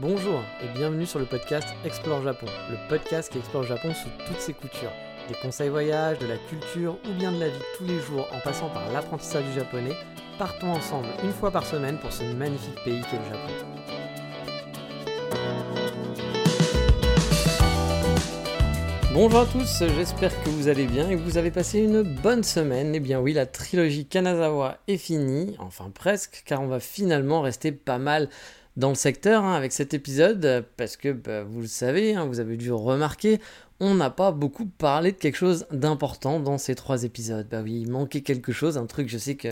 Bonjour et bienvenue sur le podcast Explore Japon, le podcast qui explore Japon sous toutes ses coutures. Des conseils voyage, de la culture ou bien de la vie tous les jours en passant par l'apprentissage du japonais, partons ensemble une fois par semaine pour ce magnifique pays qu'est le Japon. Bonjour à tous, j'espère que vous allez bien et que vous avez passé une bonne semaine. Eh bien oui, la trilogie Kanazawa est finie, enfin presque, car on va finalement rester pas mal dans le secteur hein, avec cet épisode, parce que bah, vous le savez, hein, vous avez dû remarquer, on n'a pas beaucoup parlé de quelque chose d'important dans ces trois épisodes. Bah oui, il manquait quelque chose, un truc, je sais que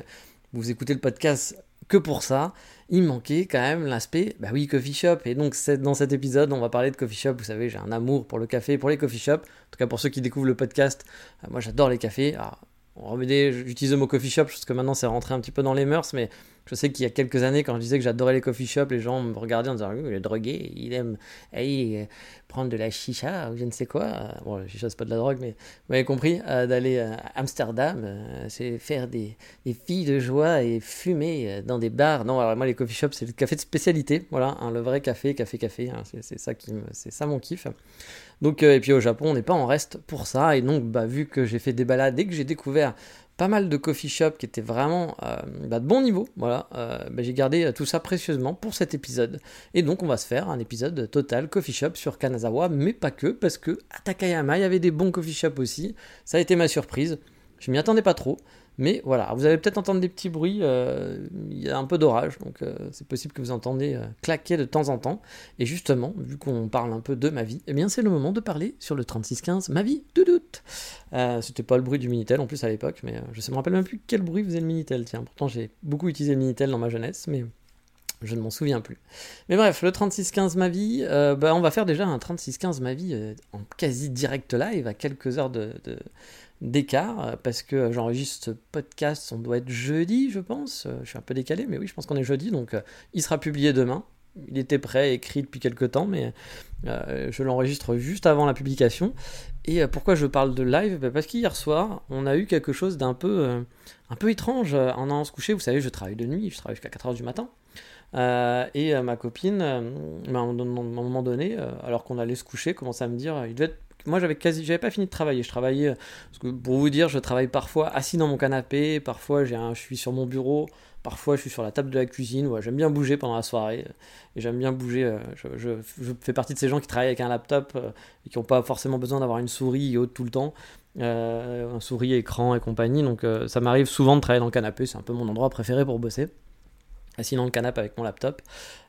vous écoutez le podcast que pour ça, il manquait quand même l'aspect, bah oui, coffee shop. Et donc dans cet épisode, on va parler de coffee shop. Vous savez, j'ai un amour pour le café pour les coffee shops. En tout cas, pour ceux qui découvrent le podcast, euh, moi j'adore les cafés. Alors, j'utilise le mot coffee shop parce que maintenant c'est rentré un petit peu dans les mœurs, mais je sais qu'il y a quelques années, quand je disais que j'adorais les coffee shops, les gens me regardaient en disant Il est drogué, il aime prendre de la chicha ou je ne sais quoi. Bon, la chicha, c'est pas de la drogue, mais vous m'avez compris, euh, d'aller à Amsterdam, euh, c'est faire des, filles de joie et fumer euh, dans des bars. Non, alors moi, les coffee shops, c'est le café de spécialité. Voilà, hein, le vrai café, café, café. Hein, c'est ça, qui c'est ça mon kiff. Donc, et puis au Japon, on n'est pas en reste pour ça. Et donc, bah, vu que j'ai fait des balades et que j'ai découvert pas mal de coffee shop qui étaient vraiment euh, bah, de bon niveau. Voilà, euh, bah, j'ai gardé euh, tout ça précieusement pour cet épisode. Et donc on va se faire un épisode total coffee shop sur Kanazawa, mais pas que, parce que à Takayama il y avait des bons coffee shops aussi. Ça a été ma surprise. Je m'y attendais pas trop. Mais voilà, vous allez peut-être entendre des petits bruits, euh, il y a un peu d'orage, donc euh, c'est possible que vous entendez euh, claquer de temps en temps. Et justement, vu qu'on parle un peu de ma vie, eh bien c'est le moment de parler sur le 3615, ma vie, de doute. C'était pas le bruit du Minitel en plus à l'époque, mais je ne me rappelle même plus quel bruit faisait le Minitel, tiens. Pourtant j'ai beaucoup utilisé le Minitel dans ma jeunesse, mais je ne m'en souviens plus. Mais bref, le 3615 ma vie, bah, on va faire déjà un 3615 ma vie en quasi direct live à quelques heures de, d'écart euh, parce que j'enregistre ce podcast, on doit être jeudi, je pense. Euh, je suis un peu décalé, mais oui, je pense qu'on est jeudi, donc euh, il sera publié demain. Il était prêt, écrit depuis quelques temps, mais je l'enregistre juste avant la publication. Et pourquoi je parle de live? Bah, Parce qu'hier soir, on a eu quelque chose d'un peu, un peu étrange en allant se coucher. Vous savez, je travaille de nuit, je travaille jusqu'à 4h du matin. et ma copine, à un moment donné, alors qu'on allait se coucher, commence à me dire, il devait être moi j'avais quasi j'avais pas fini de travailler. Je travaillais parce que pour vous dire je travaille parfois assis dans mon canapé. Parfois j'ai un, je suis sur mon bureau. Parfois je suis sur la table de la cuisine. Ouais, j'aime bien bouger pendant la soirée. Et j'aime bien bouger euh, je, fais partie de ces gens qui travaillent avec un laptop euh, et qui n'ont pas forcément besoin d'avoir une souris haute tout le temps. Euh, un souris écran et compagnie. Donc ça m'arrive souvent de travailler dans le canapé. C'est un peu mon endroit préféré pour bosser assis dans le canapé avec mon laptop.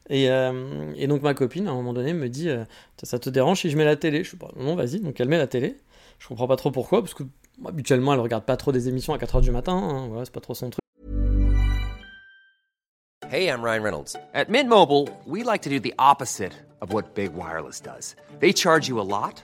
Et, euh, et, donc ma copine, à un moment donné, me dit euh, Ça te dérange si je mets la télé? Je suis pas, non, vas-y. Donc elle met la télé. Je comprends pas trop pourquoi, parce que habituellement, elle regarde pas trop des émissions à 4h du matin. Hein, voilà, c'est pas trop son truc. Hey, I'm Ryan Reynolds. At Mint Mobile, we like to do the opposite of what Big Wireless does. They charge you a lot.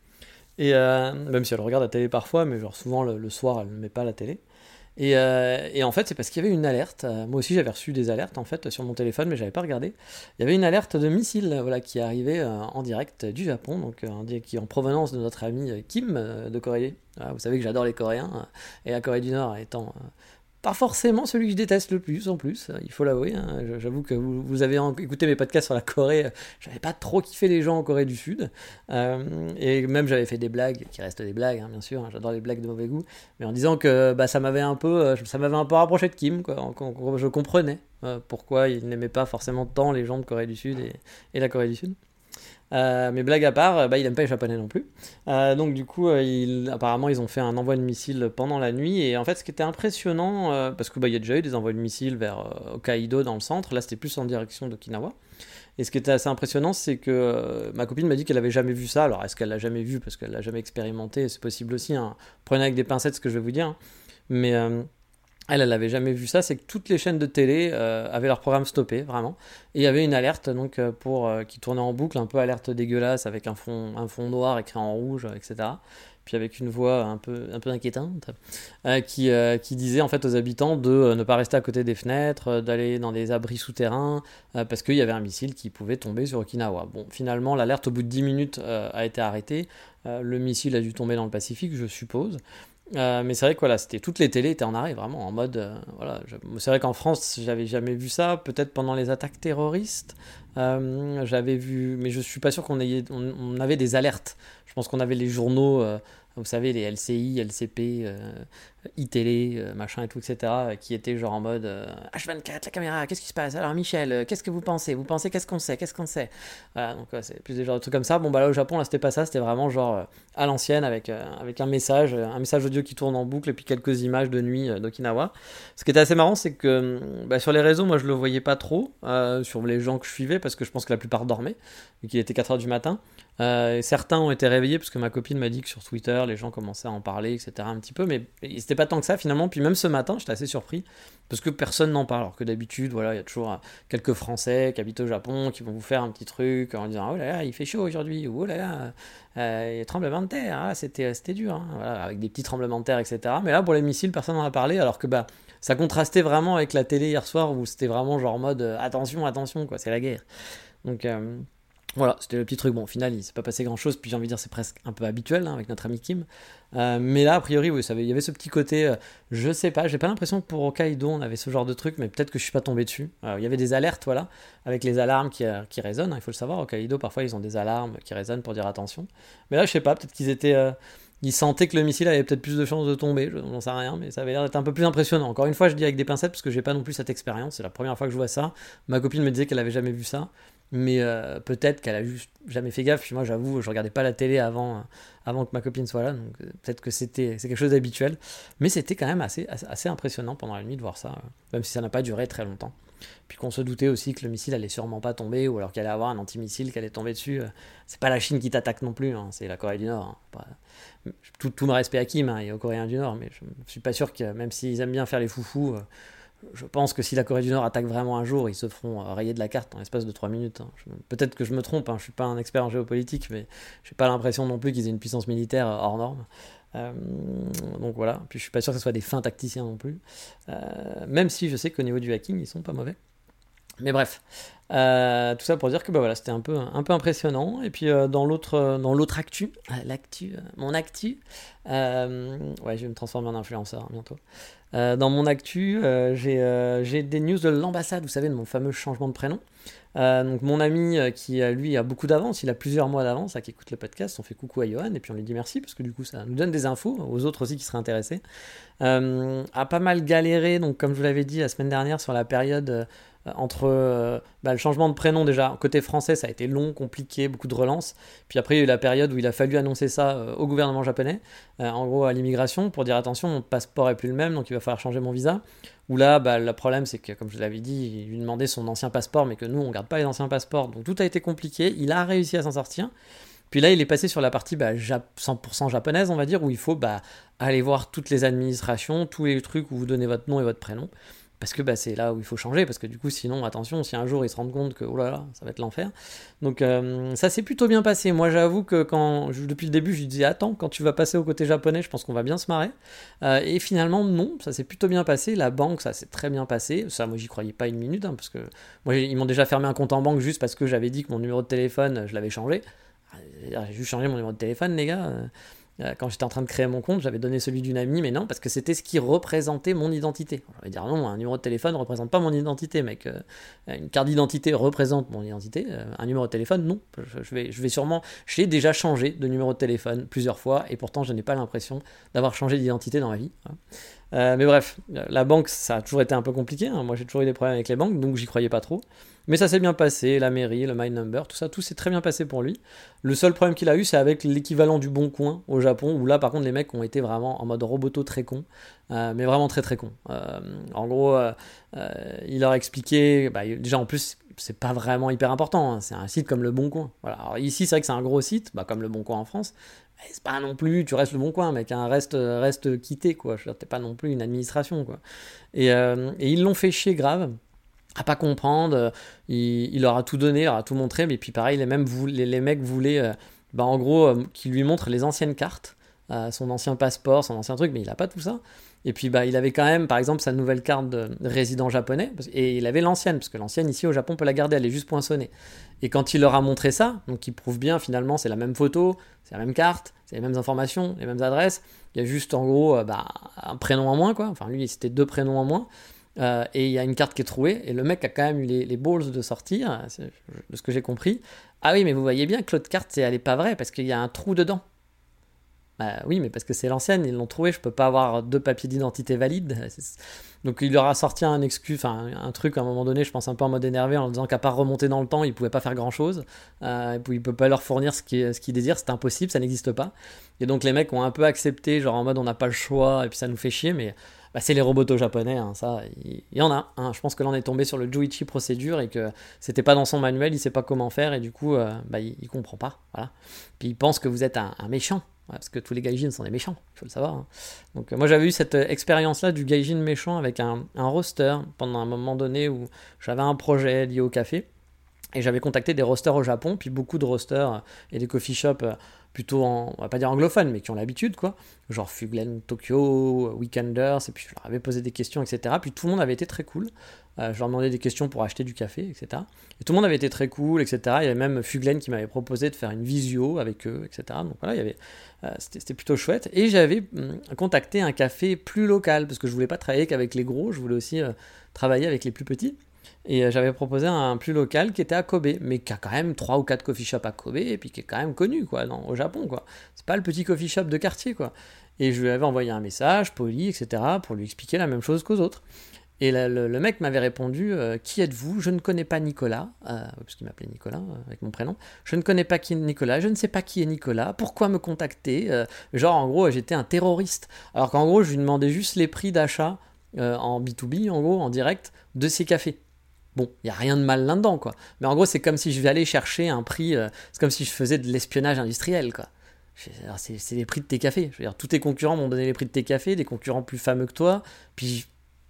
Et euh, même si elle regarde la télé parfois, mais genre souvent le, soir, elle ne met pas la télé. Et, euh, et en fait, c'est parce qu'il y avait une alerte. Euh, moi aussi, j'avais reçu des alertes en fait sur mon téléphone, mais j'avais pas regardé. Il y avait une alerte de missile, voilà, qui arrivait en direct du Japon, donc qui est en provenance de notre ami Kim de Corée. vous savez que j'adore les Coréens et la Corée du Nord étant pas forcément celui que je déteste le plus en plus, il faut l'avouer. Hein. J'avoue que vous, avez écouté mes podcasts sur la Corée, j'avais pas trop kiffé les gens en Corée du Sud. Euh, et même j'avais fait des blagues, qui restent des blagues, hein, bien sûr, hein. j'adore les blagues de mauvais goût, mais en disant que bah, ça m'avait un peu euh, ça m'avait un peu rapproché de Kim, quoi. je comprenais euh, pourquoi il n'aimait pas forcément tant les gens de Corée du Sud et la Corée du Sud. Euh, mais blague à part, euh, bah, il n'aime pas les japonais non plus. Euh, donc du coup, apparemment, ils ont fait un envoi de missiles pendant la nuit. Et en fait, ce qui était impressionnant, parce qu'il bah, y a déjà eu des envois de missiles vers Hokkaido dans le centre, là c'était plus en direction d'Okinawa. Et ce qui était assez impressionnant, c'est que ma copine m'a dit qu'elle avait jamais vu ça. Alors est-ce qu'elle l'a jamais vu? Parce qu'elle l'a jamais expérimenté C'est possible aussi. Hein. Prenez avec des pincettes ce que je vais vous dire. Mais elle, elle n'avait jamais vu ça, c'est que toutes les chaînes de télé euh, avaient leur programme stoppé, vraiment. Et il y avait une alerte donc, euh, pour, euh, qui tournait en boucle, un peu alerte dégueulasse, avec un fond, un fond noir écrit en rouge, etc. Puis avec une voix un peu, un peu inquiétante, qui, qui disait en fait aux habitants de ne pas rester à côté des fenêtres, d'aller dans des abris souterrains, parce qu'il y avait un missile qui pouvait tomber sur Okinawa. Bon, finalement, l'alerte au bout de 10 minutes a été arrêtée. le missile a dû tomber dans le Pacifique, je suppose. Euh, mais c'est vrai que c'était toutes les télés étaient en arrêt, vraiment en mode. Euh, voilà, c'est vrai qu'en France, j'avais jamais vu ça. Peut-être pendant les attaques terroristes, euh, j'avais vu, mais je suis pas sûr qu'on ait, on, avait des alertes. Je pense qu'on avait les journaux vous savez, les LCI, LCP, iTélé, euh, machin et tout, etc., qui étaient genre en mode H24, la caméra, qu'est-ce qui se passe? Alors Michel, euh, qu'est-ce que vous pensez? Vous pensez qu'est-ce qu'on sait? Qu'est-ce qu'on sait? Voilà, donc c'est plus des genres de trucs comme ça. Bon, bah là au Japon, là c'était pas ça, c'était vraiment genre à l'ancienne avec, avec un message, un message audio qui tourne en boucle et puis quelques images de nuit d'Okinawa. Ce qui était assez marrant, c'est que bah, sur les réseaux, moi je le voyais pas trop, sur les gens que je suivais, parce que je pense que la plupart dormaient, vu qu'il était 4h du matin. certains ont été réveillés parce que ma copine m'a dit que sur Twitter, les gens commençaient à en parler, etc. un petit peu, mais c'était pas tant que ça finalement. Puis même ce matin, j'étais assez surpris parce que personne n'en parle. Alors que d'habitude, voilà, il y a toujours euh, quelques Français qui habitent au Japon qui vont vous faire un petit truc en disant Oh là là, il fait chaud aujourd'hui, ou oh là là, euh, il y a tremblement de terre, ah, c'était, c'était dur, hein. avec des petits tremblements de terre, etc. Mais là, pour les missiles, personne n'en a parlé, alors que bah, ça contrastait vraiment avec la télé hier soir où c'était vraiment genre mode euh, attention, attention, quoi, c'est la guerre. Donc. Voilà, c'était le petit truc. Bon, au final, il s'est pas passé grand chose. Puis j'ai envie de dire, c'est presque un peu habituel hein, avec notre ami Kim. Euh, mais là, a priori, oui, il y avait ce petit côté. Euh, je sais pas, j'ai pas l'impression que pour Hokkaido, on avait ce genre de truc, mais peut-être que je suis pas tombé dessus. Euh, il y avait des alertes, voilà, avec les alarmes qui, qui résonnent. Hein, il faut le savoir. Hokkaido, parfois, ils ont des alarmes qui résonnent pour dire attention. Mais là, je sais pas, peut-être qu'ils étaient. ils sentaient que le missile avait peut-être plus de chances de tomber, je n'en sais rien, mais ça avait l'air d'être un peu plus impressionnant. Encore une fois, je dis avec des pincettes parce que j'ai pas non plus cette expérience, c'est la première fois que je vois ça. Ma copine me disait qu'elle avait jamais vu ça mais euh, peut-être qu'elle a juste jamais fait gaffe. Puis moi, j'avoue, je regardais pas la télé avant, euh, avant que ma copine soit là, donc euh, peut-être que c'était c'est quelque chose d'habituel. Mais c'était quand même assez, assez, impressionnant pendant la nuit de voir ça, même si ça n'a pas duré très longtemps. Puis qu'on se doutait aussi que le missile allait sûrement pas tomber, ou alors qu'il allait avoir un antimissile qui allait tomber dessus. C'est pas la Chine qui t'attaque non plus, hein, c'est la Corée du Nord. Hein. Tout, tout, me respect à Kim et aux Coréens du Nord, mais je, je suis pas sûr que même s'ils aiment bien faire les foufous je pense que si la Corée du Nord attaque vraiment un jour, ils se feront euh, rayer de la carte en l'espace de 3 minutes. Hein. Peut-être que je me trompe, hein, je ne suis pas un expert en géopolitique, mais je n'ai pas l'impression non plus qu'ils aient une puissance militaire euh, hors norme. Euh, donc voilà, puis je suis pas sûr que ce soit des fins tacticiens non plus. même si je sais qu'au niveau du hacking, ils sont pas mauvais. Mais bref, tout ça pour dire que bah voilà, c'était un peu, un peu impressionnant. Et puis dans l'autre dans l'autre actu, l'actu, mon actu, ouais, je vais me transformer en influenceur hein, bientôt. Euh, dans mon actu, euh, euh, j'ai des news de l'ambassade, vous savez, de mon fameux changement de prénom. donc mon ami qui lui a beaucoup d'avance, il a plusieurs mois d'avance, qui écoute le podcast, on fait coucou à Johan et puis on lui dit merci parce que du coup ça nous donne des infos aux autres aussi qui seraient intéressés. a pas mal galéré, donc comme je vous l'avais dit la semaine dernière sur la période euh, entre euh, bah, le changement de prénom déjà côté français ça a été long compliqué beaucoup de relances. Puis après il y a eu la période où il a fallu annoncer ça euh, au gouvernement japonais en gros à l'immigration pour dire attention mon passeport est plus le même donc il va falloir changer mon visa. Où là bah, le problème c'est que comme je l'avais dit il lui demandait son ancien passeport mais que nous on garde pas les anciens passeports. Donc tout a été compliqué. Il a réussi à s'en sortir. Puis là, il est passé sur la partie bah, 100% japonaise, on va dire, où il faut bah, aller voir toutes les administrations, tous les trucs où vous donnez votre nom et votre prénom parce que bah, c'est là où il faut changer, parce que du coup, sinon, attention, si un jour ils se rendent compte que, oh là là, ça va être l'enfer. Donc, euh, ça s'est plutôt bien passé. Moi, j'avoue que quand, depuis le début, je lui disais, attends, quand tu vas passer au côté japonais, je pense qu'on va bien se marrer. Euh, et finalement, non, ça s'est plutôt bien passé. La banque, ça s'est très bien passé. Ça, moi, j'y croyais pas une minute, hein, parce que moi, ils m'ont déjà fermé un compte en banque juste parce que j'avais dit que mon numéro de téléphone, je l'avais changé. Euh, j'ai juste changé mon numéro de téléphone, les gars. Euh, quand j'étais en train de créer mon compte, j'avais donné celui d'une amie, mais non, parce que c'était ce qui représentait mon identité. Je vais dire non, un numéro de téléphone ne représente pas mon identité, mec. Euh, une carte d'identité représente mon identité. Euh, un numéro de téléphone, non. Je, vais, je vais sûrement. J'ai déjà changé de numéro de téléphone plusieurs fois, et pourtant je n'ai pas l'impression d'avoir changé d'identité dans ma vie. Mais bref, la banque, ça a toujours été un peu compliqué. Hein. Moi, j'ai toujours eu des problèmes avec les banques, donc j'y croyais pas trop. Mais ça s'est bien passé, la mairie, le My Number, tout ça, tout s'est très bien passé pour lui. Le seul problème qu'il a eu, c'est avec l'équivalent du Bon Coin au Japon, où là, par contre, les mecs ont été vraiment en mode roboto très con, euh, mais vraiment très très con. Euh, en gros, euh, il leur a expliqué, bah, déjà en plus, c'est pas vraiment hyper important. hein. C'est un site comme Le Bon Coin. Voilà. Alors ici, c'est vrai que c'est un gros site, bah, comme Le Bon Coin en France. C'est pas non plus, tu restes Le Bon Coin, mec. Hein, reste, reste quitté, quoi. Je veux dire, t'es pas non plus une administration, quoi. Et, euh, et ils l'ont fait chier grave à pas comprendre. euh, Il, il leur a tout donné, il leur a tout montré. Mais puis pareil, les, mêmes les, les mecs voulaient, euh, bah, en gros, euh, qu'ils lui montrent les anciennes cartes, son ancien passeport, son ancien truc, mais il a pas tout ça. Et puis bah, il avait quand même, par exemple, sa nouvelle carte de résident japonais, et il avait l'ancienne, parce que l'ancienne ici au Japon on peut la garder, elle est juste poinçonnée. Et quand il leur a montré ça, donc il prouve bien finalement c'est la même photo, c'est la même carte, c'est les mêmes informations, les mêmes adresses, il y a juste en gros euh, bah, un prénom en moins, quoi. Enfin lui c'était deux prénoms en moins. Euh, et il y a une carte qui est trouée, et le mec a quand même eu les, les balls de sortir, de ce que j'ai compris. Ah oui, mais vous voyez bien que l'autre carte, elle est pas vraie, parce qu'il y a un trou dedans. Bah oui, mais parce que c'est l'ancienne, ils l'ont trouvée, je peux pas avoir deux papiers d'identité valides. Donc il leur a sorti un excuse, enfin un truc à un moment donné, je pense un peu en mode énervé, en disant qu'à part remonter dans le temps, il pouvait pas faire grand chose. Euh, il peut pas leur fournir ce qu'ils ce qu'ils désirent, c'est impossible, ça n'existe pas. Et donc les mecs ont un peu accepté, genre en mode on n'a pas le choix, et puis ça nous fait chier, mais bah, c'est les robots japonais, hein, ça, il y, en a. hein. Je pense que là on est tombé sur le Juichi procédure et que c'était pas dans son manuel, il sait pas comment faire, et du coup, euh, bah, il, il comprend pas. Voilà. Puis il pense que vous êtes un méchant. Parce que tous les gaijins sont des méchants, il faut le savoir. hein. Donc euh, moi j'avais eu cette euh, expérience-là du gaijin méchant avec un roster pendant un moment donné où j'avais un projet lié au café. Et j'avais contacté des rosters au Japon, puis beaucoup de rosters et des coffee shops euh, plutôt en, on va pas dire anglophones, mais qui ont l'habitude, quoi. Genre Fuglen Tokyo, Weekenders, et puis je leur avais posé des questions, etc. Puis tout le monde avait été très cool. Euh, je leur demandais des questions pour acheter du café, etc. Et tout le monde avait été très cool, etc. Il y avait même Fuglen qui m'avait proposé de faire une visio avec eux, etc. Donc voilà, il y avait, euh, c'était c'était plutôt chouette. Et j'avais hum, contacté un café plus local, parce que je voulais pas travailler qu'avec les gros, je voulais aussi euh, travailler avec les plus petits. Et euh, j'avais proposé un plus local qui était à Kobe, mais qui a quand même 3 ou 4 coffee shops à Kobe, et puis qui est quand même connu, quoi, dans- au Japon, quoi. C'est pas le petit coffee shop de quartier, quoi. Et je lui avais envoyé un message, poli, etc., pour lui expliquer la même chose qu'aux autres. Et le, mec m'avait répondu euh, Qui êtes-vous? Je ne connais pas Nicolas, euh, parce qu'il m'appelait Nicolas avec mon prénom. Je ne connais pas qui Nicolas, je ne sais pas qui est Nicolas, pourquoi me contacter Genre, en gros, j'étais un terroriste. Alors qu'en gros, je lui demandais juste les prix d'achat en B2B, en gros, en direct, de ces cafés. Bon, il n'y a rien de mal là-dedans, quoi. Mais en gros, c'est comme si je vais aller chercher un prix. euh, c'est comme si je faisais de l'espionnage industriel, quoi. C'est les prix de tes cafés. Je veux dire, tous tes concurrents m'ont donné les prix de tes cafés, des concurrents plus fameux que toi. Puis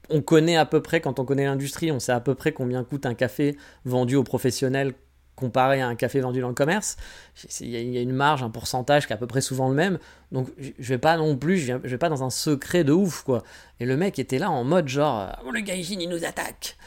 on connaît à peu près, quand on connaît l'industrie, on sait à peu près combien coûte un café vendu aux professionnels comparé à un café vendu dans le commerce. Il y, a- une marge, un pourcentage qui est à peu près souvent le même. Donc je vais pas non plus, je vais pas dans un secret de ouf, quoi. Et le mec était là en mode genre, Ah, le gaijin il nous attaque.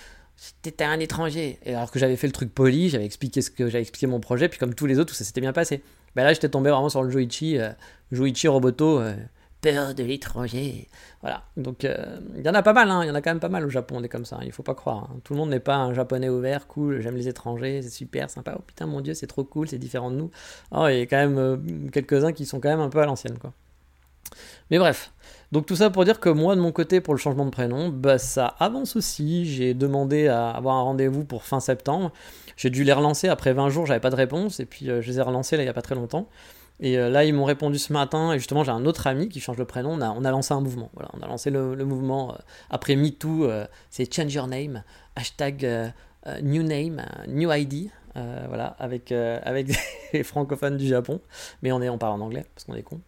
T'étais un étranger. Et alors que j'avais fait le truc poli, j'avais expliqué ce que j'avais expliqué mon projet, puis comme tous les autres, tout ça s'était bien passé. Ben là, j'étais tombé vraiment sur le Joichi, euh, Joichi Roboto, euh, peur de l'étranger. Voilà. Donc euh, il y en a pas mal, hein. il y en a quand même pas mal au Japon, des comme ça. Il faut pas croire. hein. Tout le monde n'est pas un japonais ouvert, cool, j'aime les étrangers, c'est super sympa. Oh putain, mon dieu, c'est trop cool, c'est différent de nous. Oh, il y a quand même quelques-uns qui sont quand même un peu à l'ancienne, quoi. Mais bref, donc tout ça pour dire que moi de mon côté pour le changement de prénom, bah ça avance aussi. J'ai demandé à avoir un rendez-vous pour fin septembre. J'ai dû les relancer après 20 jours, j'avais pas de réponse et puis euh, je les ai relancés là il y a pas très longtemps. Et euh, là ils m'ont répondu ce matin et justement j'ai un autre ami qui change de prénom. On a, on a lancé un mouvement. Voilà, on a lancé le, le mouvement euh, après MeToo. c'est Change Your Name, hashtag New Name, New ID. voilà, avec, avec les francophones du Japon, mais on, est, on parle en anglais parce qu'on est con.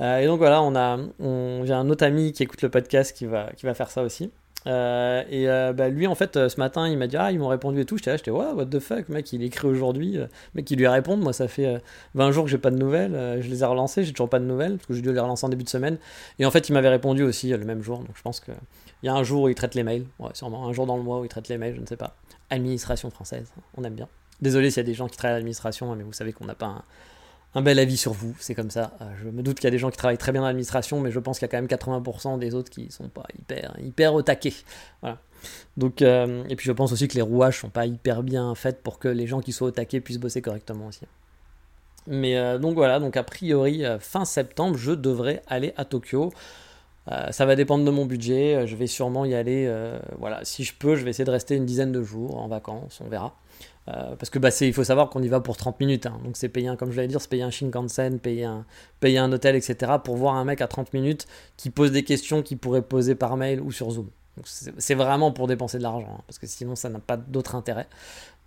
Euh, et donc voilà, on a, on, j'ai un autre ami qui écoute le podcast qui va, qui va faire ça aussi. Euh, et euh, bah, lui, en fait, ce matin, il m'a dit Ah, ils m'ont répondu et tout. J'étais là, j'étais Ouais, what the fuck, mec, il écrit aujourd'hui. Mec, il lui répond. Moi, ça fait euh, 20 jours que j'ai pas de nouvelles. Je les ai relancés, j'ai toujours pas de nouvelles parce que j'ai dû les relancer en début de semaine. Et en fait, il m'avait répondu aussi le même jour. Donc je pense qu'il y a un jour où il traite les mails. Ouais, sûrement. Un jour dans le mois où il traite les mails, je ne sais pas. Administration française, on aime bien. Désolé s'il y a des gens qui travaillent à l'administration, hein, mais vous savez qu'on n'a pas un, un bel avis sur vous, c'est comme ça. Euh, je me doute qu'il y a des gens qui travaillent très bien dans l'administration, mais je pense qu'il y a quand même 80% des autres qui sont pas hyper, hyper au taquet. Voilà. Donc, euh, et puis je pense aussi que les rouages sont pas hyper bien faites pour que les gens qui soient au taquet puissent bosser correctement aussi. Mais euh, donc voilà, donc a priori, fin septembre, je devrais aller à Tokyo. Ça va dépendre de mon budget. Je vais sûrement y aller. voilà, si je peux, je vais essayer de rester une dizaine de jours en vacances. On verra. Euh, parce que bah, il faut savoir qu'on y va pour 30 minutes. hein. donc c'est payer, un, comme je l'avais dit, c'est payer un Shinkansen, payer un, payer un hôtel, etc. pour voir un mec à 30 minutes qui pose des questions qu'il pourrait poser par mail ou sur Zoom. C'est vraiment pour dépenser de l'argent, hein, parce que sinon ça n'a pas d'autre intérêt.